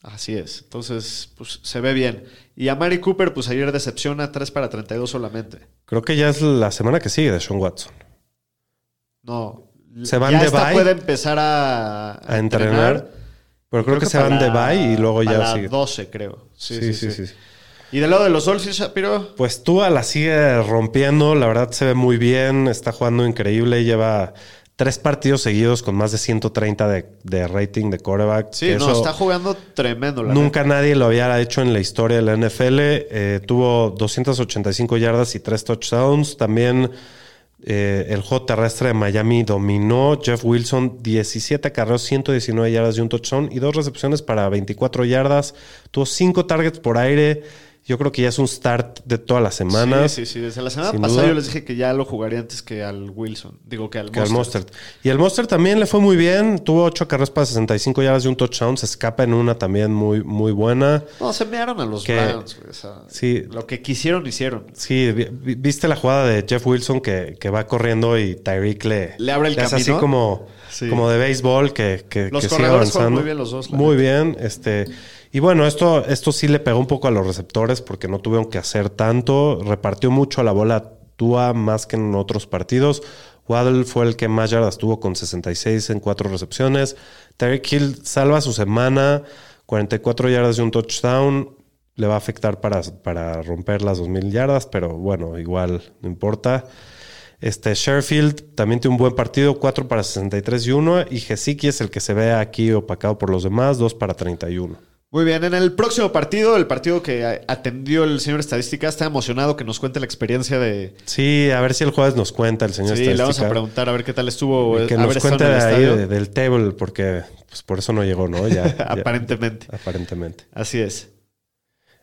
S2: Así es. Entonces, pues se ve bien. Y a Mari Cooper, pues ayer decepciona 3 para 32 solamente.
S3: Creo que ya es la semana que sigue de Sean Watson.
S2: No.
S3: Se van
S2: ya
S3: de
S2: esta
S3: bye
S2: puede empezar a,
S3: A entrenar. Pero creo, que, se van de bye y luego
S2: para
S3: ya sigue.
S2: 12, creo. Sí,
S3: Sí, sí, sí. sí.
S2: Y del lado de los Dolphins, Shapiro.
S3: Pues Tua la sigue rompiendo, la verdad se ve muy bien, está jugando increíble, lleva tres partidos seguidos con más de 130 de, de rating de quarterback.
S2: Sí, no, está jugando tremendo. La
S3: Nunca nadie lo había hecho en la historia de la NFL. Eh, tuvo 285 yardas y tres touchdowns. También eh, el juego terrestre de Miami dominó. Jeff Wilson, 17 carreros, 119 yardas y un touchdown y dos recepciones para 24 yardas. Tuvo cinco targets por aire. Yo creo que ya es un start de todas las semanas.
S2: Sí, sí, sí. Desde la semana
S3: Sin
S2: pasada
S3: duda.
S2: yo les dije que ya lo jugaría antes que al Wilson. Digo que al
S3: Que al
S2: Mostert.
S3: Mostert. Y el Monster también le fue muy bien. Tuvo 8 carreras para 65 yardas y un touchdown. Se escapa en una también muy, muy buena.
S2: No, se mearon a los
S3: Que-
S2: Browns. güey, o sea,
S3: Sí.
S2: Lo que quisieron, hicieron.
S3: Sí, vi- vi- viste la jugada de Jeff Wilson que, que va corriendo y Tyreek le,
S2: Le abre el
S3: hace así
S2: camino.
S3: como,
S2: Sí.
S3: como de béisbol que, que,
S2: Los
S3: que sigue avanzando.
S2: muy bien los dos,
S3: Muy bien. Este, y bueno, esto, esto sí le pegó un poco a los receptores porque no tuvieron que hacer tanto. Repartió mucho la bola Tua más que en otros partidos. Waddle fue el que más yardas tuvo con 66 en cuatro recepciones. Tyreek Hill salva su semana, 44 yardas y un touchdown. Le va a afectar para, para romper las 2.000 yardas, pero bueno, igual no importa. Este Sherfield también tiene un buen partido, 4 para 63 y 1. Y Gesicki es el que se ve aquí opacado por los demás, 2 para 31.
S2: Muy bien, en el próximo partido, el partido que atendió el señor Estadística, está emocionado que nos cuente la experiencia de...
S3: Sí, a ver si el jueves nos cuenta el señor
S2: Sí, le vamos a
S3: Estadística.
S2: preguntar a ver qué tal estuvo.
S3: Y que
S2: haber
S3: nos cuente de ahí de- del table, porque pues, por eso no llegó, ¿no? Ya, ya-
S2: Aparentemente.
S3: aparentemente.
S2: Así es.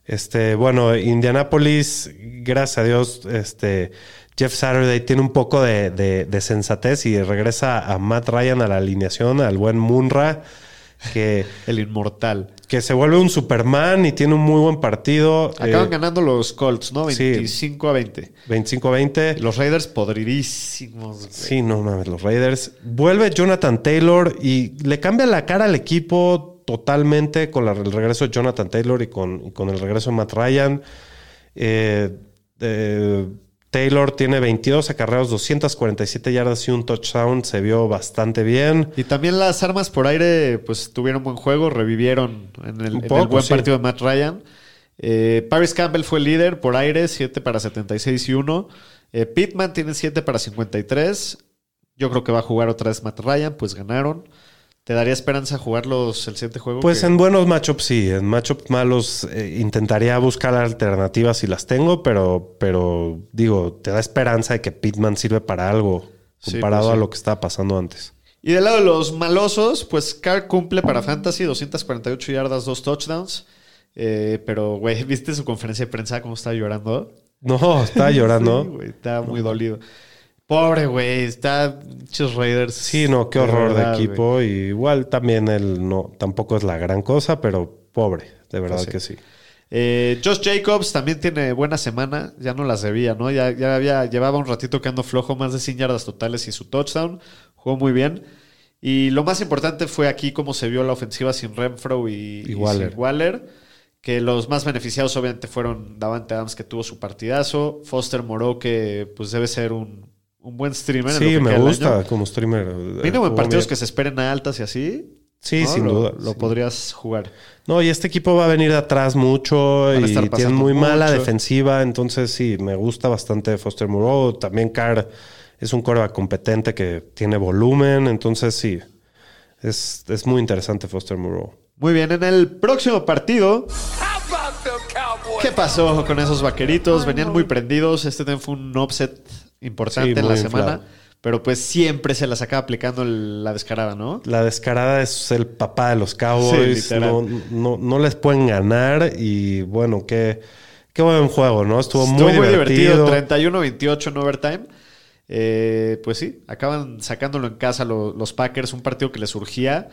S3: Este, bueno, Indianapolis, gracias a Dios, este, Jeff Saturday tiene un poco de, de- de sensatez y regresa a Matt Ryan a la alineación, al buen Munra, que,
S2: El inmortal.
S3: Que se vuelve un Superman y tiene un muy buen partido.
S2: Acaban
S3: Eh,
S2: ganando los Colts, ¿no?
S3: sí.
S2: 25 a 20.
S3: 25-20.
S2: Los Raiders podridísimos. güey.
S3: Sí, no mames, los Raiders. Vuelve Jonathan Taylor y le cambia la cara al equipo totalmente con la- el regreso de Jonathan Taylor y con, y con el regreso de Matt Ryan. Eh, eh, Taylor tiene 22 acarreos, 247 yardas y un touchdown. Se vio bastante bien.
S2: Y también las armas por aire, pues tuvieron buen juego, revivieron en el, en buen
S3: sí.
S2: partido de Matt Ryan. Eh, Paris Campbell fue el líder por aire, 7 para 76 y 1. Eh, Pittman tiene 7 para 53. Yo creo que va a jugar otra vez Matt Ryan, pues ganaron. ¿Te daría esperanza jugarlos el siguiente juego?
S3: Pues
S2: Que-
S3: en buenos matchups sí, en matchups malos eh, intentaría buscar alternativas si las tengo, pero, pero digo, te da esperanza de que Pittman sirve para algo
S2: Sí,
S3: comparado
S2: pues sí.
S3: a lo que estaba pasando antes.
S2: Y del lado de los malosos, pues Carr cumple para Fantasy 248 yardas, dos touchdowns. Eh, pero, güey, ¿viste su conferencia de prensa cómo estaba llorando?
S3: No, estaba llorando.
S2: Sí, güey, estaba muy dolido. Pobre, güey, está muchos Raiders.
S3: Sí, no, qué horror
S2: verdad,
S3: de equipo. Y igual también él no, tampoco es la gran cosa, pero pobre, de verdad
S2: Pues sí.
S3: que sí.
S2: Eh, Josh Jacobs también tiene buena semana, ya no las debía, ¿no? Ya, ya había, llevaba un ratito que ando flojo, más de 100 yardas totales y su touchdown. Jugó muy bien. Y lo más importante fue aquí cómo se vio la ofensiva sin Renfro y,
S3: Y
S2: y
S3: Waller.
S2: sin Waller. Que los más beneficiados obviamente fueron Davante Adams que tuvo su partidazo, Foster Moreau que pues debe ser un, un buen streamer. en lo
S3: Sí,
S2: que
S3: me
S2: queda
S3: gusta
S2: año.
S3: como streamer.
S2: Mínimo en partidos que se esperen a altas y así.
S3: Sí,
S2: ¿no?
S3: sin
S2: Lo-
S3: duda.
S2: Lo
S3: sí.
S2: podrías jugar.
S3: No, y este equipo va a venir de atrás mucho y
S2: estar
S3: tiene
S2: pasando
S3: muy mala defensiva. Entonces, sí, me gusta bastante Foster Moreau. También Carr es un coreback competente que tiene volumen. Entonces, sí, es, es muy interesante Foster Moreau.
S2: Muy bien, en el próximo partido. ¿Qué pasó con esos vaqueritos? Venían muy prendidos. Este también fue un offset importante
S3: Sí,
S2: en la
S3: muy
S2: semana.
S3: inflado.
S2: Pero pues siempre se las acaba aplicando el- la descarada, ¿no?
S3: La descarada es el papá de los Cowboys.
S2: Sí,
S3: no, no, no les pueden ganar. Y bueno, qué, qué buen juego, ¿no? Estuvo,
S2: Estuvo
S3: muy, divertido.
S2: 31-28 en overtime. Eh, pues sí, acaban sacándolo en casa lo- los Packers, un partido que les surgía.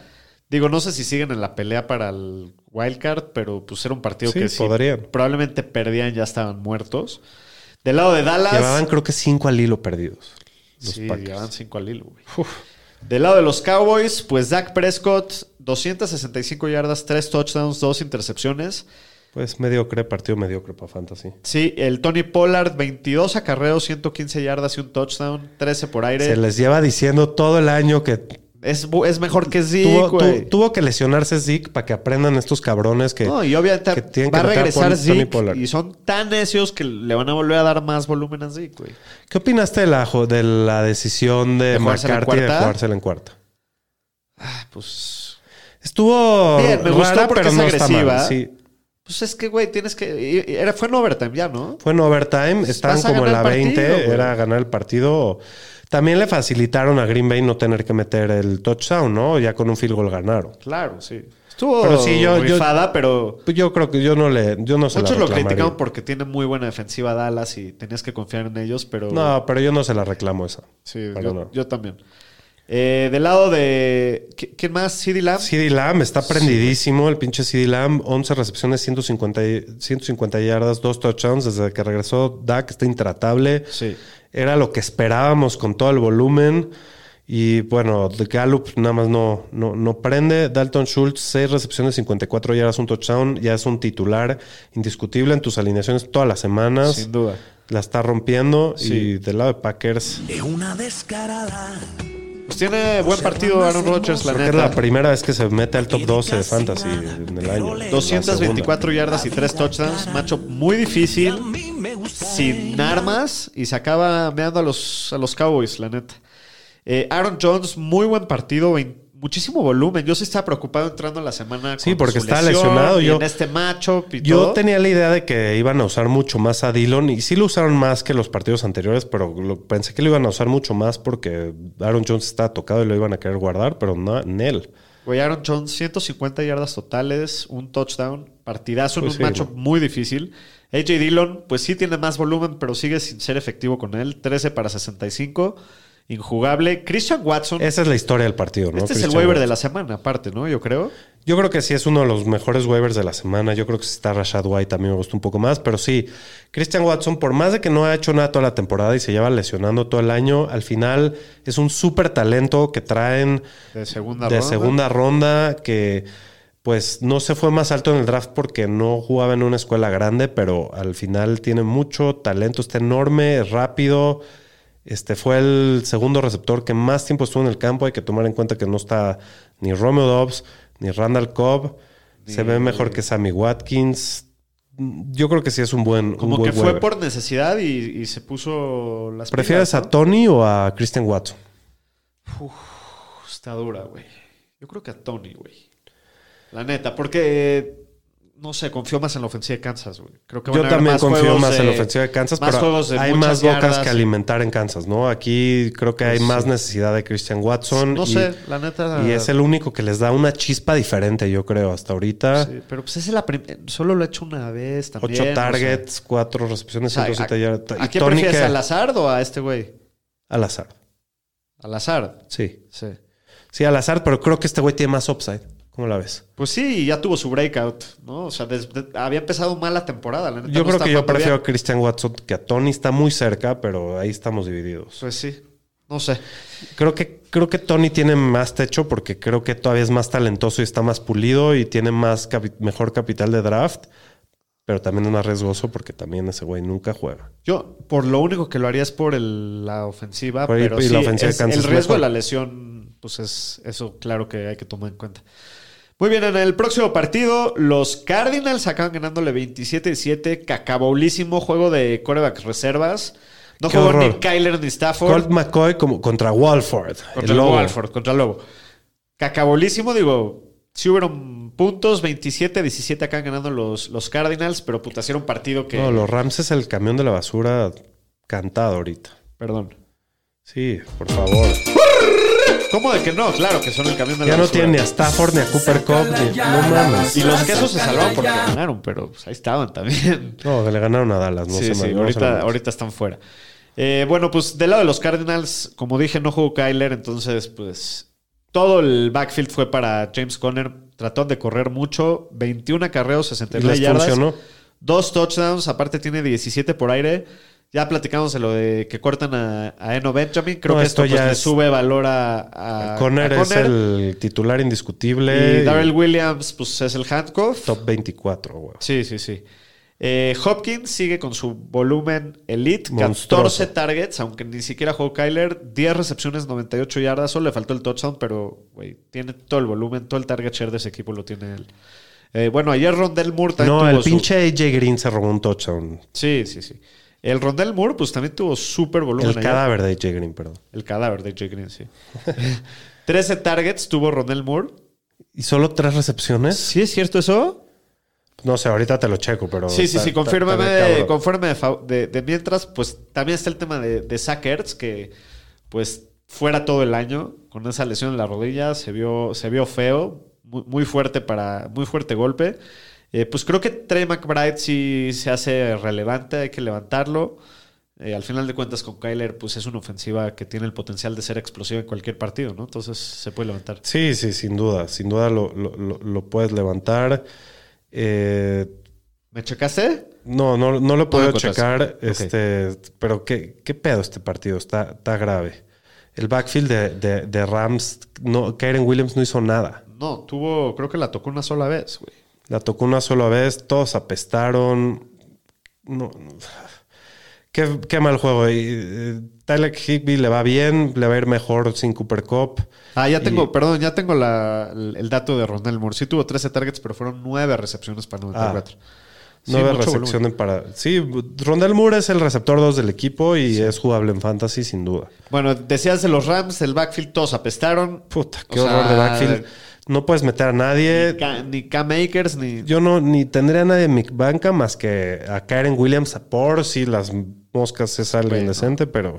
S2: Digo, no sé si siguen en la pelea para el wildcard, pero pues era un partido
S3: Sí,
S2: que sí,
S3: podrían.
S2: probablemente perdían, ya estaban muertos. Del lado de Dallas.
S3: Llevaban creo que cinco al hilo perdidos. Los
S2: sí,
S3: Packers.
S2: llevaban cinco al hilo, güey. Del lado de los Cowboys, pues Dak Prescott, 265 yardas, 3 touchdowns, 2 intercepciones.
S3: Pues mediocre, partido mediocre para Fantasy.
S2: Sí, el Tony Pollard, 22 acarreos, 115 yardas y un touchdown, 13 por aire.
S3: Se les lleva diciendo todo el año que
S2: Es, es mejor que Zeke,
S3: tuvo, tu- tuvo que lesionarse Zeke para que aprendan estos cabrones que...
S2: No, y obviamente
S3: que tienen
S2: va a
S3: que
S2: regresar Zeke y son tan necios que le van a volver a dar más volumen a Zeke, güey.
S3: ¿Qué opinaste de la, de la decisión de,
S2: ¿De
S3: McCarthy de jugársela en cuarta?
S2: Ah, pues...
S3: Estuvo
S2: Bien, me gustó
S3: rara,
S2: porque
S3: pero
S2: es
S3: no está
S2: agresiva.
S3: mal. Sí.
S2: Pues es que, güey, tienes que... Era, fue en overtime ya, ¿no?
S3: Fue en overtime, estaban
S2: vas a
S3: como en la 20,
S2: partido, güey.
S3: era ganar el partido. También le facilitaron a Green Bay no tener que meter el touchdown, ¿no? Ya con un field goal ganaron.
S2: Claro, sí. Estuvo
S3: Pero sí, yo- yo-
S2: rifada, pero...
S3: Pues yo creo que yo no le, yo no se
S2: Muchos
S3: la
S2: lo criticaban porque tiene muy buena defensiva Dallas y tenías que confiar en ellos, pero...
S3: No, pero yo no se la reclamo esa.
S2: Sí, yo,
S3: no.
S2: yo también. Eh, del lado de... ¿qui- ¿Quién más? CD Lamb.
S3: CD Lamb está prendidísimo, el pinche CD Lamb, 11 recepciones, 150, y- 150 yardas, dos touchdowns. Desde que regresó Dak está intratable.
S2: Sí.
S3: Era lo que esperábamos con todo el volumen. Y bueno, The Gallup nada más no, no, no prende. Dalton Schultz, 6 recepciones, 54 yardas, un touchdown. Ya es un titular indiscutible en tus alineaciones todas las semanas.
S2: Sin duda.
S3: La está rompiendo.
S2: Sí.
S3: Y del lado de Packers,
S5: Es una descarada.
S2: Pues tiene buen partido Aaron Rodgers, la
S3: que es
S2: neta.
S3: la primera vez que se mete al top 12 de fantasy en el año. La
S2: 224 yardas y 3 touchdowns. Macho muy difícil,
S5: A mí me gusta.
S2: sin armas y se acaba meando a los, a los Cowboys, la neta. Eh, Aaron Jones, muy buen partido, vein- muchísimo volumen. Yo sí estaba preocupado entrando en la semana.
S3: Sí,
S2: con
S3: porque
S2: lesión
S3: lesionado.
S2: y
S3: Yo-
S2: en este matchup y
S3: Yo
S2: todo.
S3: tenía la idea de que iban a usar mucho más a Dillon y sí lo usaron más que los partidos anteriores, pero lo- pensé que lo iban a usar mucho más porque Aaron Jones estaba tocado y lo iban a querer guardar, pero no en él.
S2: Güey, Aaron Jones, 150 yardas totales, un touchdown, partidazo en
S3: Pues
S2: un
S3: sí, güey.
S2: muy difícil. AJ Dillon, pues sí tiene más volumen, pero sigue sin ser efectivo con él. 13 para 65, injugable. Christian Watson,
S3: Esa es la historia del partido, ¿no?
S2: este es el waiver de la semana, aparte, ¿no? Yo creo.
S3: Yo creo que sí es uno de los mejores waivers de la semana. Yo creo que si está Rashad White también me gustó un poco más, pero sí, Christian Watson, por más de que no ha hecho nada toda la temporada y se lleva lesionando todo el año, al final es un súper talento que traen
S2: De segunda
S3: de
S2: ronda.
S3: segunda ronda que pues no se fue más alto en el draft porque no jugaba en una escuela grande, pero al final tiene mucho talento, está enorme, es rápido. Este fue el segundo receptor que más tiempo estuvo en el campo. Hay que tomar en cuenta que no está ni Romeo Dobbs ni Randall Cobb. Se ve mejor que Sammy Watkins. Yo creo que sí es un buen.
S2: Como
S3: un
S2: que fue
S3: waiver.
S2: por necesidad y, y se puso las
S3: ¿Prefieres
S2: pilas,
S3: a. Tony o a Christian Watson?
S2: Está dura, güey. Yo creo que a Tony, güey. La neta, porque no sé, confío más en la ofensiva de Kansas, güey. Creo que van
S3: Yo
S2: a
S3: también
S2: más
S3: confío más en la ofensiva de Kansas,
S2: más
S3: pero
S2: de
S3: hay más bocas
S2: yardas.
S3: que alimentar en Kansas, ¿no? Aquí creo que hay
S2: Pues
S3: más necesidad de Christian Watson.
S2: No
S3: y,
S2: sé, la neta.
S3: Y es el único que les da una chispa diferente, yo creo, hasta ahorita.
S2: Sí, pero pues esa es la prim- solo lo he hecho una vez también.
S3: Ocho
S2: o sea.
S3: targets, cuatro recepciones,
S2: O sea,
S3: 107
S2: ¿a,
S3: yardas.
S2: ¿a
S3: ¿Y
S2: quién prefieres? ¿Al azar o a este güey?
S3: Al azar.
S2: Al azar.
S3: Sí.
S2: Sí.
S3: Sí, al azar, pero creo que este güey tiene más upside. ¿Cómo la ves?
S2: Pues sí, ya tuvo su breakout, ¿no? O sea, había empezado mal la temporada. La neta,
S3: Yo
S2: no
S3: creo que yo prefiero a. Christian Watson que a Tony. Está muy cerca, pero ahí estamos divididos.
S2: Pues sí, no sé.
S3: Creo que, creo que Tony tiene más techo porque creo que todavía es más talentoso y está más pulido y tiene más capi- mejor capital de draft, pero también es más riesgoso porque también ese güey nunca juega.
S2: Yo, por lo único que lo haría es por el- la ofensiva,
S3: Por
S2: pero
S3: y
S2: sí,
S3: la ofensiva
S2: es- el
S3: es
S2: riesgo de la lesión, pues es eso claro que hay que tomar en cuenta. Muy bien, en el próximo partido, los Cardinals acaban ganándole 27-7, cacabolísimo juego de coreback reservas. No
S3: Qué
S2: jugó ni
S3: horror.
S2: Kyler ni Stafford.
S3: Colt McCoy como contra Walford.
S2: Contra el,
S3: lobo.
S2: Walford, contra el Lobo. Cacabolísimo, digo, sí hubieron puntos, 27-17 acá ganando los, los Cardinals, pero puta, era un partido que...
S3: No, los Rams es el camión de la basura cantado ahorita.
S2: Perdón.
S3: Sí, por favor.
S2: ¿Cómo de que no? Claro que son el camión de la
S3: Ya no
S2: basura.
S3: tienen ni a Stafford ni a Cooper Cup. ni- no mames.
S2: Y los quesos se salvaron porque ganaron, pero pues, ahí estaban también.
S3: No, le ganaron a Dallas. No
S2: sí,
S3: se
S2: sí,
S3: no
S2: ahorita, están fuera. Eh, bueno, pues del lado de los Cardinals, como dije, no jugó Kyler, entonces pues todo el backfield fue para James Conner. Trató de correr mucho, 21 acarreos,
S3: Y
S2: 69
S3: les
S2: yardas.
S3: funcionó.
S2: Dos touchdowns, aparte tiene 17 por aire. Ya platicamos de lo de que cortan a, a Eno Benjamin. Creo
S3: No,
S2: que esto,
S3: esto ya
S2: pues, le
S3: es-
S2: sube valor a, a,
S3: Conner
S2: a
S3: es el titular indiscutible.
S2: Y Darrell Williams, pues es el handcuff.
S3: Top 24, güey.
S2: Sí, sí, sí. Eh, Hopkins sigue con su volumen elite,
S3: Monstruoso.
S2: 14 targets, aunque ni siquiera jugó Kyler, 10 recepciones, 98 yardas, solo le faltó el touchdown, pero güey, tiene todo el volumen, todo el target share de ese equipo lo tiene él. Eh, bueno, ayer Rondell Moore también
S3: No, el
S2: su-
S3: pinche AJ Green se robó un touchdown.
S2: Sí, sí, sí. El Rondell Moore, pues también tuvo súper volumen.
S3: El cadáver de AJ Green, perdón.
S2: El cadáver de Jay Green, sí. 13 targets tuvo Rondell Moore.
S3: ¿Y solo tres recepciones?
S2: ¿Sí es cierto eso?
S3: No sé, ahorita te lo checo, pero.
S2: Sí, sí, sí, confírmame, de, de- de mientras, pues también está el tema de, de Zach Ertz, que pues fuera todo el año con esa lesión en la rodilla, se vio, se vio feo, muy, muy fuerte para, muy fuerte golpe. Eh, pues creo que Trey McBride sí se hace relevante, hay que levantarlo. Eh, al final de cuentas con Kyler, pues es una ofensiva que tiene el potencial de ser explosiva en cualquier partido, ¿no? Entonces se puede levantar.
S3: Sí, sí, sin duda. Sin duda lo, lo- lo- lo puedes levantar. Eh,
S2: ¿Me checaste?
S3: no, no, no lo puedo
S2: encontraste.
S3: checar. Este, pero ¿qué, qué pedo este partido? Está, está grave. El backfield de, de- de Rams, no, Kyren Williams no hizo nada.
S2: No, tuvo, creo que la tocó una sola vez, güey.
S3: La tocó una sola vez, todos apestaron. No, no. Qué, qué mal juego. Y, eh, Tyler Higby le va bien, le va a ir mejor sin Cooper Cup.
S2: Ah, ya tengo,
S3: Y-
S2: perdón, ya tengo la- el, el dato de Ronald Moore. Sí tuvo 13 targets, pero fueron 9 recepciones para 94. Sí,
S3: Nueve
S2: mucho
S3: recepciones para. Sí, Rondell Moore es el receptor 2 del equipo y es jugable en fantasy, sin duda.
S2: Bueno, decías de los Rams, el backfield todos apestaron.
S3: Puta, qué
S2: O
S3: horror
S2: sea,
S3: de backfield. No puedes meter a nadie.
S2: Ni Cam Akers, ni...
S3: Yo no ni tendría a nadie en mi banca más que a Karen Williams por si las moscas se salen
S2: Bueno.
S3: decente, pero.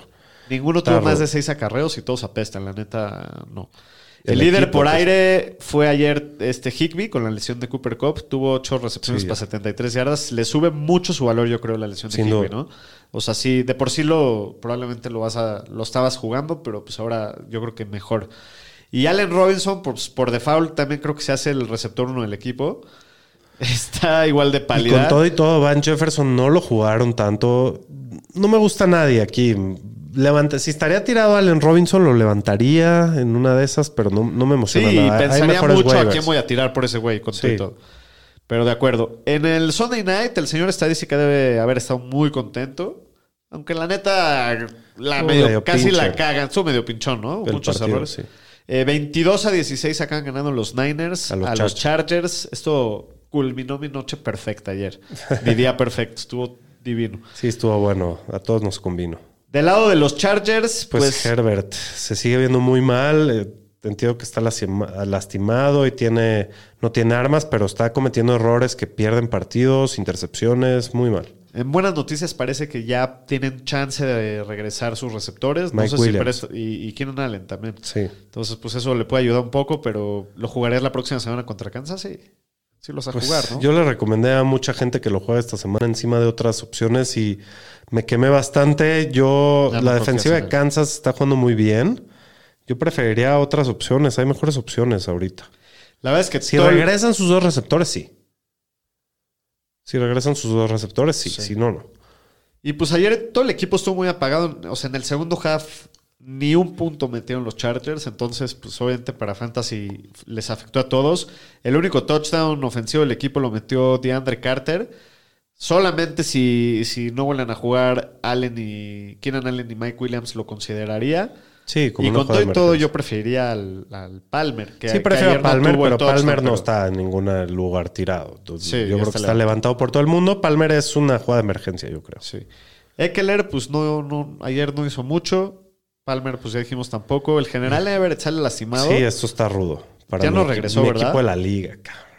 S2: Ninguno tuvo más de 6 acarreos y todos apestan, la neta, no. El,
S3: El
S2: líder por aire fue ayer este Higby con la lesión de Cooper Cup. Tuvo 8 recepciones
S3: Sí,
S2: para
S3: ya.
S2: 73 yardas. Le sube mucho su valor, yo creo, la lesión de Higby. ¿no? O sea, sí, de por sí lo probablemente lo vas a lo estabas jugando, pero pues ahora yo creo que mejor. Y Allen Robinson, pues, por default, también creo que se hace el receptor uno del equipo. Está igual de
S3: Y
S2: pálida.
S3: con todo y todo, Van Jefferson no lo jugaron tanto. No me gusta nadie aquí. Levanta, si estaría tirado Allen Robinson, lo levantaría en una de esas, pero no, no me
S2: Sí,
S3: emociona
S2: y
S3: nada.
S2: Pensaría mucho a quién voy a tirar por ese güey con todo
S3: Sí.
S2: todo. Pero de acuerdo. En el Sunday Night, el señor estadística debe haber estado muy contento. Aunque la neta, la medio-
S3: medio
S2: casi la cagan. Estuvo medio pinchón, ¿no?
S3: El
S2: Muchos
S3: partido,
S2: errores.
S3: sí.
S2: Eh, 22 a 16 acaban ganando los Niners
S3: A
S2: a
S3: los
S2: los,
S3: Chargers.
S2: Esto culminó mi noche perfecta ayer. mi día perfecto. Estuvo divino.
S3: Sí, estuvo bueno. A todos nos convino.
S2: Del lado de los Chargers,
S3: Pues,
S2: pues,
S3: Herbert se sigue viendo muy mal. eh, entiendo que está lastima- lastimado y tiene, no tiene armas, pero está cometiendo errores que pierden partidos, intercepciones, muy mal.
S2: En buenas noticias parece que ya tienen chance de regresar sus receptores. No sé
S3: Williams.
S2: si y, y Keenan Allen también.
S3: Sí.
S2: Entonces, pues eso le puede ayudar un poco, pero lo jugarías la próxima semana contra Kansas, sí. Sí los a
S3: Pues,
S2: jugar, ¿no?
S3: Yo le recomendé a mucha gente que lo juegue esta semana encima de otras opciones y me quemé bastante. Yo, la
S2: no
S3: defensiva de. Kansas está jugando muy bien. Yo preferiría otras opciones. Hay mejores opciones ahorita.
S2: La verdad es que
S3: Si regresan sus dos receptores, sí. Si regresan sus dos receptores, sí.
S2: Sí.
S3: Si no, no.
S2: Y pues ayer todo el equipo estuvo muy apagado. O sea, en el segundo half ni un punto metieron los Chargers. Entonces, pues obviamente para Fantasy les afectó a todos. El único touchdown ofensivo del equipo lo metió DeAndre Carter. Solamente si, si no vuelven a jugar Allen y Keenan Allen y Mike Williams lo consideraría.
S3: Sí, como
S2: y con todo y todo yo preferiría al, al Palmer. Que,
S3: Sí, prefiero a Palmer, pero Palmer no
S2: pero-
S3: está en ningún lugar tirado. Entonces,
S2: Sí,
S3: yo creo que está levantado por todo el mundo. Palmer es una jugada de emergencia, yo creo.
S2: Sí. Eckler, pues no, no, ayer no hizo mucho. Palmer, pues ya dijimos tampoco. El general Everett sale lastimado.
S3: Sí, esto está rudo. Para
S2: Ya
S3: mi
S2: no regresó,
S3: mi
S2: ¿verdad?
S3: equipo de la liga.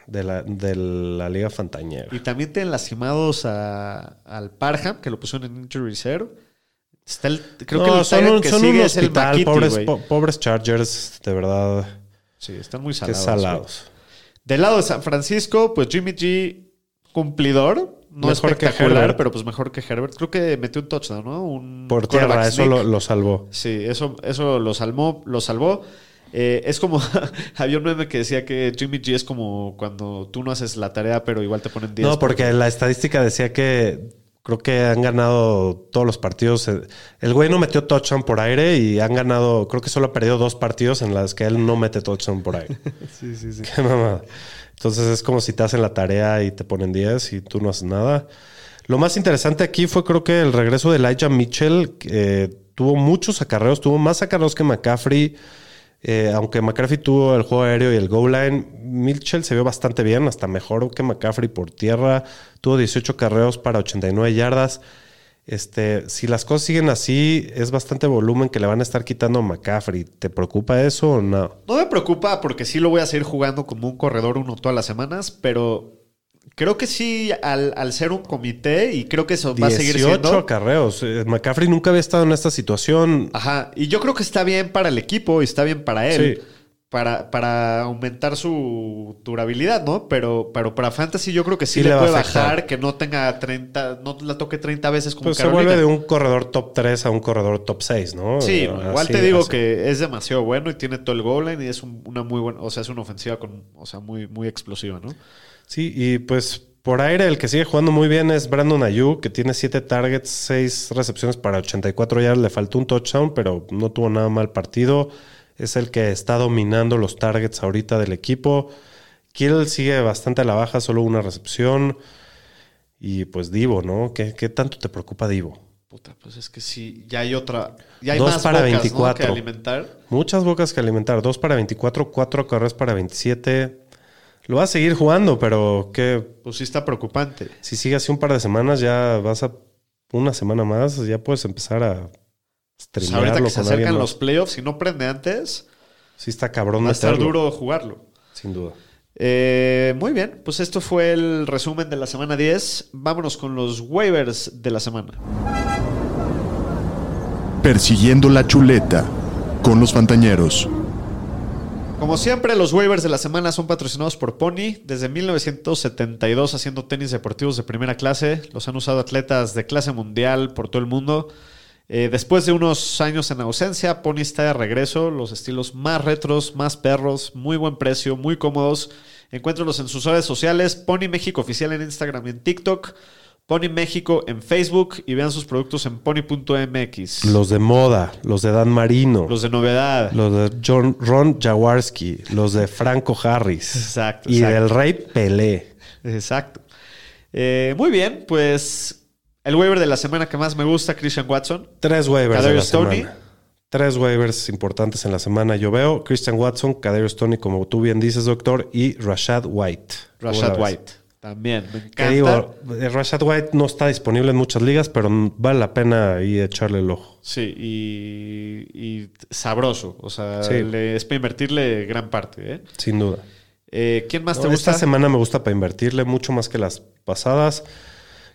S3: De la, de la liga Fantañera.
S2: Y también tienen lastimados a- al Parham, que lo pusieron en injury reserve. Está el, creo que el
S3: son un,
S2: que
S3: son
S2: sigue
S3: un
S2: es el. McKitty,
S3: pobres, po- pobres Chargers, de verdad.
S2: Sí, están muy
S3: Qué
S2: salados.
S3: salados.
S2: Del lado de San Francisco, pues Jimmy G, cumplidor. No
S3: Mejor que
S2: espectacular,
S3: Herbert.
S2: pero pues mejor que Herbert. Creo que metió un touchdown, ¿no? Un
S3: Por tierra, eso lo salvó.
S2: Sí, eso, eso lo salvó, lo salvó. Eh, es como, había un meme que decía que Jimmy G es como cuando tú no haces la tarea, pero igual te ponen 10.
S3: No, porque la estadística decía que Creo que han ganado todos los partidos. El güey no metió touchdown por aire y han ganado, creo que solo ha perdido dos partidos en las que él no mete touchdown por aire.
S2: Sí, sí, sí.
S3: Qué mamada. Entonces es como si te hacen la tarea y te ponen 10 y tú no haces nada. Lo más interesante aquí fue creo que el regreso de Elijah Mitchell, que eh, tuvo muchos acarreos, tuvo más acarreos que McCaffrey. Eh, aunque McCaffrey tuvo el juego aéreo y el goal line, Mitchell se vio bastante bien, hasta mejor que McCaffrey por tierra. Tuvo 18 carreos para 89 yardas. Este, si las cosas siguen así, es bastante volumen que le van a estar quitando a McCaffrey. ¿Te preocupa eso o no?
S2: No me preocupa porque sí lo voy a seguir jugando como un corredor uno todas las semanas, pero creo que sí, al, al ser un comité, y creo que eso va a seguir
S3: 18
S2: siendo.
S3: acarreos. Eh, McCaffrey nunca había estado en esta situación.
S2: Ajá, y yo creo que está bien para el equipo y está bien para él.
S3: Sí.
S2: Para, para aumentar su durabilidad, ¿no? Pero, pero para Fantasy yo creo que sí,
S3: Sí
S2: le, puede bajar, que no tenga 30, no la toque 30 veces como
S3: Pues se
S2: Carolina.
S3: vuelve de un corredor top 3 a un corredor top 6, ¿no?
S2: Sí,
S3: Eh,
S2: igual
S3: así-
S2: te digo
S3: así.
S2: que es demasiado bueno y tiene todo el goal line y es un- una muy buena, o sea, es una ofensiva con, o sea, muy, muy explosiva, ¿no?
S3: Sí, y pues por aire el que sigue jugando muy bien es Brandon Ayuk, que tiene 7 targets, 6 recepciones para 84 yardas. Le faltó un touchdown, pero no tuvo nada mal partido. Es el que está dominando los targets ahorita del equipo. Kittle sigue bastante a la baja, solo una recepción. Y pues Divo, ¿no? ¿Qué, qué tanto te preocupa Divo?
S2: Puta, pues es que sí, ya hay otra, ya hay
S3: Dos
S2: más
S3: para
S2: bocas, ¿no?
S3: 24.
S2: que alimentar.
S3: Muchas bocas que alimentar. 2 para 24, 4 carreras para 27. Lo va a seguir jugando, pero que
S2: Pues sí está preocupante.
S3: si sigue así un par de semanas, ya vas a una semana más, ya puedes empezar a
S2: Pues ahorita que se acercan
S3: más.
S2: los playoffs y no prende antes,
S3: Sí está cabrón
S2: va a estar duro jugarlo.
S3: Sin duda.
S2: Eh, muy bien, pues esto fue el resumen de la semana 10. Vámonos con los waivers de la semana.
S1: Persiguiendo la chuleta con los Fantañeros.
S2: Como siempre, los waivers de la semana son patrocinados por Pony. Desde 1972 haciendo tenis deportivos de primera clase. Los han usado atletas de clase mundial por todo el mundo. Eh, después de unos años en ausencia, Pony está de regreso. Los estilos más retros, más perros, muy buen precio, muy cómodos. Encuéntralos en sus redes sociales. Pony México Oficial en Instagram y en TikTok. Pony México en Facebook y vean sus productos en pony.mx.
S3: Los de moda, los de Dan Marino,
S2: Los de novedad.
S3: los de John, Ron Jaworski, los de Franco Harris.
S2: Exacto,
S3: Y
S2: exacto.
S3: del Rey Pelé.
S2: Exacto. Eh, muy bien, pues el waiver de la semana que más me gusta, Christian Watson.
S3: Tres waivers de la
S2: Kadarius Toney.
S3: semana. Tres waivers importantes en la semana. Yo veo Christian Watson, Kadarius Tony, como tú bien dices, doctor, y Rashad White. ¿Cómo la
S2: Rashad? White. También, me encanta.
S3: digo, eh, Rashad White no está disponible en muchas ligas, pero vale la pena ahí echarle el ojo.
S2: Sí, y, y sabroso. O sea,
S3: Sí.
S2: le- es para invertirle gran parte. ¿eh?
S3: Sin duda.
S2: Eh, ¿Quién más te gusta?
S3: Esta semana me gusta para invertirle mucho más que las pasadas.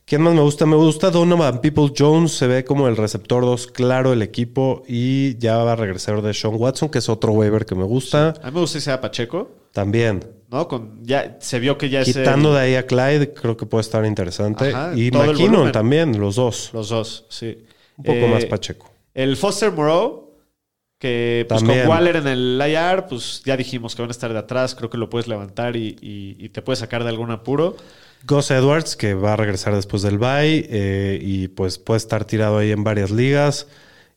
S3: ¿Quién más me gusta? Me gusta Donovan People Jones. Se ve como el receptor 2 claro del equipo y ya va a regresar de Sean Watson, que es otro waiver que me gusta.
S2: A mí me gusta que sea Pacheco.
S3: También.
S2: ¿No? Con, ya se vio que ya
S3: Quitando de ahí a Clyde, creo que puede estar interesante.
S2: Ajá,
S3: y McKinnon también, los dos.
S2: los dos, sí.
S3: Un poco
S2: Eh,
S3: más Pacheco.
S2: El Foster Moreau, que pues,
S3: También.
S2: con Waller en el IR, pues ya dijimos que van a estar de atrás. Creo que lo puedes levantar y, y- y te puedes sacar de algún apuro.
S3: Gus Edwards, que va a regresar después del bye eh, y pues puede estar tirado ahí en varias ligas.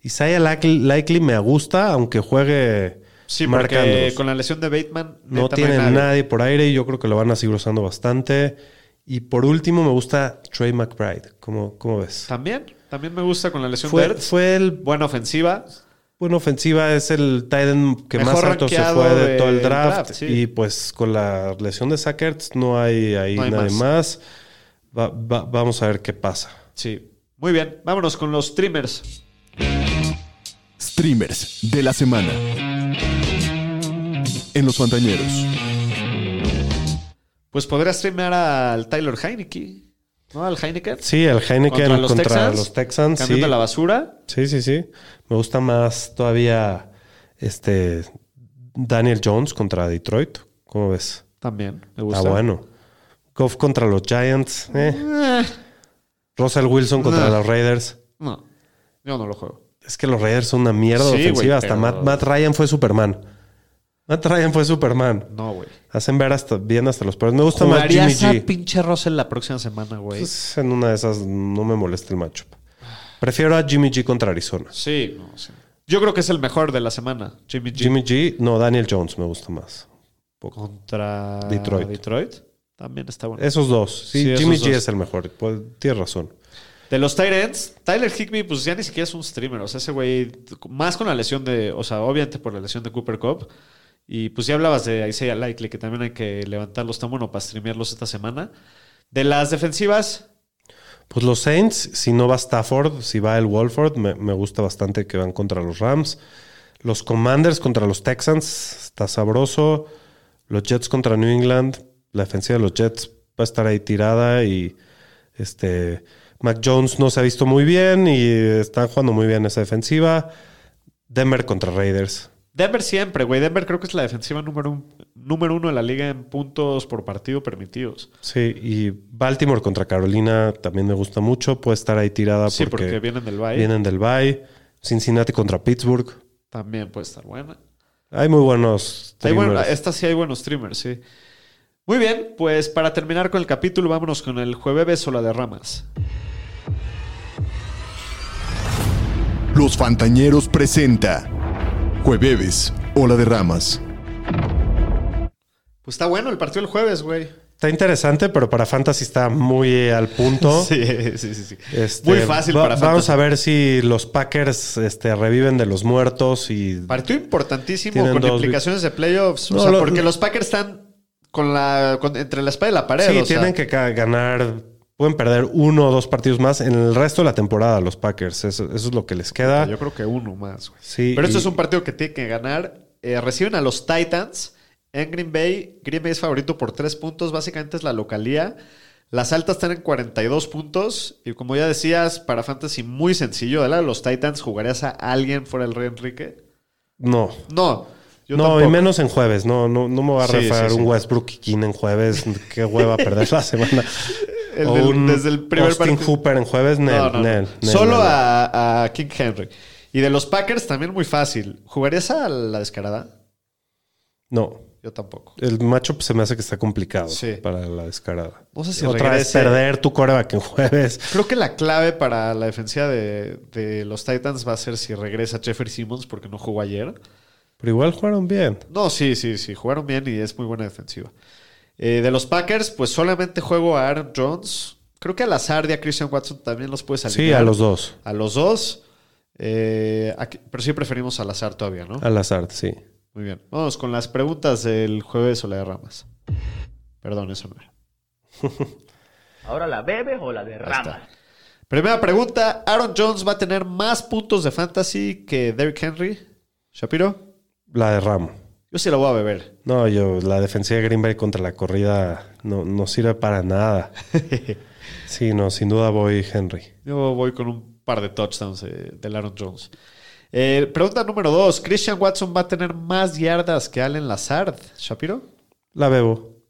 S3: Isaiah Likely, Likely me gusta, aunque juegue
S2: Sí, porque
S3: Andrews.
S2: con la lesión de Bateman
S3: No tiene nadie. por aire y yo creo que lo van a seguir usando bastante. Y por último me gusta Trey McBride. ¿Cómo, cómo ves?
S2: También, también me gusta con la lesión de
S3: Fue,
S2: Ertz.
S3: fue el
S2: Buena ofensiva.
S3: buena ofensiva, es el tight end que
S2: Mejor
S3: más alto se fue de todo el draft.
S2: draft, sí.
S3: Y pues con la lesión de Sackers no hay ahí
S2: No hay
S3: nadie
S2: más.
S3: más. Va- va- vamos a ver qué pasa.
S2: Sí. Muy bien, vámonos con los streamers.
S1: Streamers de la semana. En los Fantañeros.
S2: Pues podría streamear al Tyler Heineke, ¿no? Al Heineken.
S3: Sí, el Heineken
S2: Contra los
S3: contra
S2: Texans.
S3: los Texans.
S2: Cambiando
S3: sí.
S2: la basura.
S3: Sí, sí, sí. Me gusta más todavía este Daniel Jones contra Detroit. ¿Cómo ves?
S2: También, me gusta.
S3: Está bueno. Goff contra los Giants. eh.
S2: Eh,
S3: Russell Wilson contra los Raiders.
S2: no, yo no lo juego.
S3: Es que los Raiders son una mierda
S2: Sí, güey,
S3: ofensiva. Hasta
S2: pero-
S3: Matt, Matt Ryan fue Superman. Matt Ryan fue Superman.
S2: No, güey.
S3: Hacen ver hasta, bien hasta los peores. Me gusta más Jimmy
S2: ¿Jugarías a
S3: G.
S2: pinche Russell la próxima semana, güey?
S3: Pues, en una de esas no me molesta el matchup. Prefiero a Jimmy G contra Arizona.
S2: sí, no, sí. Yo creo que es el mejor de la semana. Jimmy G.
S3: Jimmy G, no, Daniel Jones me gusta más.
S2: contra
S3: Detroit.
S2: Detroit. También está bueno.
S3: Esos dos. Sí, Jimmy
S2: dos.
S3: G es el mejor. Pues, tienes razón.
S2: De los Tyrants, Tyler Higby, pues ya ni siquiera es un streamer. O sea, ese güey, más con la lesión de, o sea, obviamente por la lesión de Cooper Cup. Y pues ya hablabas de Isaiah Likely, que también hay que levantarlos tan bueno para streamearlos esta semana. De las defensivas,
S3: Pues los Saints, si no va Stafford, si va el Wolford, me, me gusta bastante que van contra los Rams. Los Commanders contra los Texans, está sabroso. Los Jets contra New England, la defensiva de los Jets va a estar ahí tirada y este Mac Jones no se ha visto muy bien y están jugando muy bien esa defensiva. Denver contra Raiders.
S2: Denver siempre, güey. Denver creo que es la defensiva número, un- número uno de la liga en puntos por partido permitidos.
S3: Sí, y Baltimore contra Carolina también me gusta mucho. Puede estar ahí tirada
S2: Sí,
S3: porque,
S2: porque vienen del bye.
S3: vienen del bye. Cincinnati contra Pittsburgh.
S2: También puede estar buena.
S3: Hay muy buenos.
S2: Hay bueno-
S3: streamers.
S2: esta sí hay buenos streamers, sí. Muy bien, pues para terminar con el capítulo, vámonos con el jueves o la de ramas.
S1: Los Fantañeros presenta Jueves, Ola de Ramas.
S2: Pues está bueno el partido el jueves, güey.
S3: Está interesante, pero para Fantasy está muy eh, al punto.
S2: Sí, sí, sí. sí.
S3: Este,
S2: Muy fácil
S3: va-
S2: para
S3: Vamos
S2: Fantasy.
S3: a ver si los Packers este, reviven de los muertos y
S2: Partido importantísimo con
S3: dos
S2: implicaciones de playoffs. O
S3: No,
S2: sea,
S3: lo-
S2: porque los Packers están con la, con- entre la espada y la pared.
S3: sí,
S2: o sea,
S3: tienen que ganar. Pueden perder uno o dos partidos más en el resto de la temporada los Packers. Eso, eso es lo que les queda.
S2: Yo creo que uno más, güey.
S3: Sí,
S2: Pero esto
S3: y-
S2: es un partido que tiene que ganar. Eh, reciben a los Titans en Green Bay. Green Bay es favorito por tres puntos. Básicamente es la localía. Las altas están en 42 puntos. Y como ya decías, para Fantasy muy sencillo. De de los Titans, ¿jugarías a alguien fuera del Rey Enrique?
S3: No.
S2: No. Yo
S3: no,
S2: tampoco.
S3: y menos en jueves. No, no, no me va a
S2: Sí, sí.
S3: un Westbrook y King en jueves. Qué hueva perder la semana.
S2: El
S3: o
S2: del-
S3: un
S2: desde el primer
S3: Austin
S2: partido.
S3: Hooper en jueves. Nel,
S2: No, no, no.
S3: nel, nel,
S2: Solo
S3: nel.
S2: a, a King Henry. Y de los Packers también muy fácil. ¿Jugarías a la descarada?
S3: No.
S2: Yo tampoco.
S3: El matchup se me hace que está complicado
S2: Sí.
S3: para la descarada.
S2: No sé si
S3: Otra vez perder tu coreback en jueves.
S2: Creo que la clave para la defensiva de, de los Titans va a ser si regresa Jeffrey Simmons porque no jugó ayer.
S3: Pero igual jugaron bien.
S2: No, sí, sí, sí. Jugaron bien y es muy buena defensiva. Eh, de los Packers, pues solamente juego a Aaron Jones. Creo que a Lazard y a Christian Watson también los puedes alinear.
S3: Sí, a los dos.
S2: A los dos. Eh, aquí- pero sí preferimos a Lazard todavía, ¿no?
S3: Al azar, sí.
S2: Muy bien. Vamos con las preguntas del jueves o la de ramas. Perdón, eso no era.
S5: ¿Ahora la bebes o la derramas?
S2: Primera pregunta. ¿Aaron Jones va a tener más puntos de fantasy que Derrick Henry? ¿Shapiro?
S3: La de Ramo.
S2: Yo sí la voy a beber.
S3: No, yo, la defensiva de Green Bay contra la corrida no, no sirve para nada. Sí, no, sin duda voy Henry.
S2: Yo voy con un par de touchdowns eh, del Aaron Jones. Eh, pregunta número dos. ¿Christian Watson va a tener más yardas que Allen Lazard? ¿Shapiro?
S3: La bebo.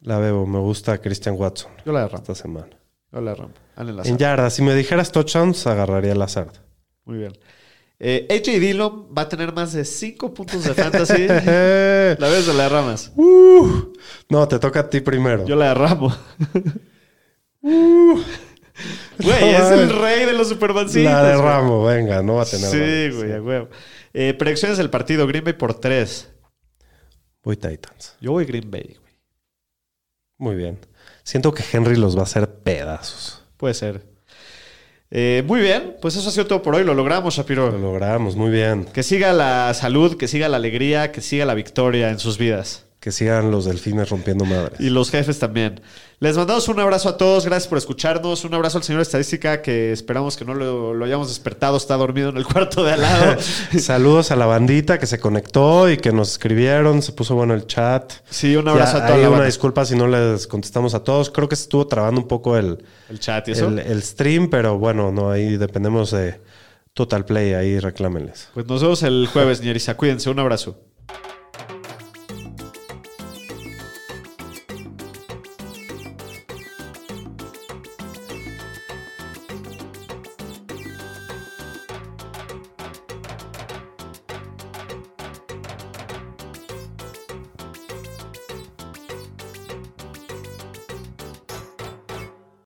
S3: La bebo. Me gusta Christian Watson
S2: Yo la derramo.
S3: esta semana.
S2: Yo la derramo. Allen
S3: En
S2: Lazard.
S3: yardas, si me dijeras touchdowns, agarraría al azar.
S2: Muy bien. Eh, AJ Dillon va a tener más de 5 puntos de fantasy. la vez o la derramas.
S3: Uh, no, te toca a ti primero.
S2: Yo la derramo. Güey, es el rey de los supermancitos.
S3: la de
S2: güey.
S3: Ramo, venga, no va a tener.
S2: Sí, güey, a huevo. Eh, predicciones del partido. Green Bay por 3.
S3: Voy Titans.
S2: Yo voy Green Bay, güey.
S3: Muy bien. Siento que Henry los va a hacer pedazos.
S2: Puede ser. Eh, muy bien, pues eso ha sido todo por hoy. Lo logramos,
S3: Lo
S2: Shapiro.
S3: logramos, muy bien.
S2: Que siga la salud, que siga la alegría, que siga la victoria en sus vidas.
S3: Que sigan los delfines rompiendo madres.
S2: Y los jefes también. Les mandamos un abrazo a todos. Gracias por escucharnos. Un abrazo al señor Estadística que esperamos que no lo, lo hayamos despertado. Está dormido en el cuarto de al lado.
S3: Saludos a la bandita que se conectó y que nos escribieron. Se puso bueno el chat.
S2: Sí, un abrazo
S3: Ya,
S2: a toda
S3: ahí
S2: la
S3: una
S2: banda.
S3: disculpa si no les contestamos a todos. Creo que se estuvo trabando un poco el,
S2: El chat y eso.
S3: el, el stream, pero bueno, no, ahí dependemos de Total Play. Ahí reclámenles.
S2: Pues nos vemos el jueves, Ñeriza. Cuídense. Un abrazo.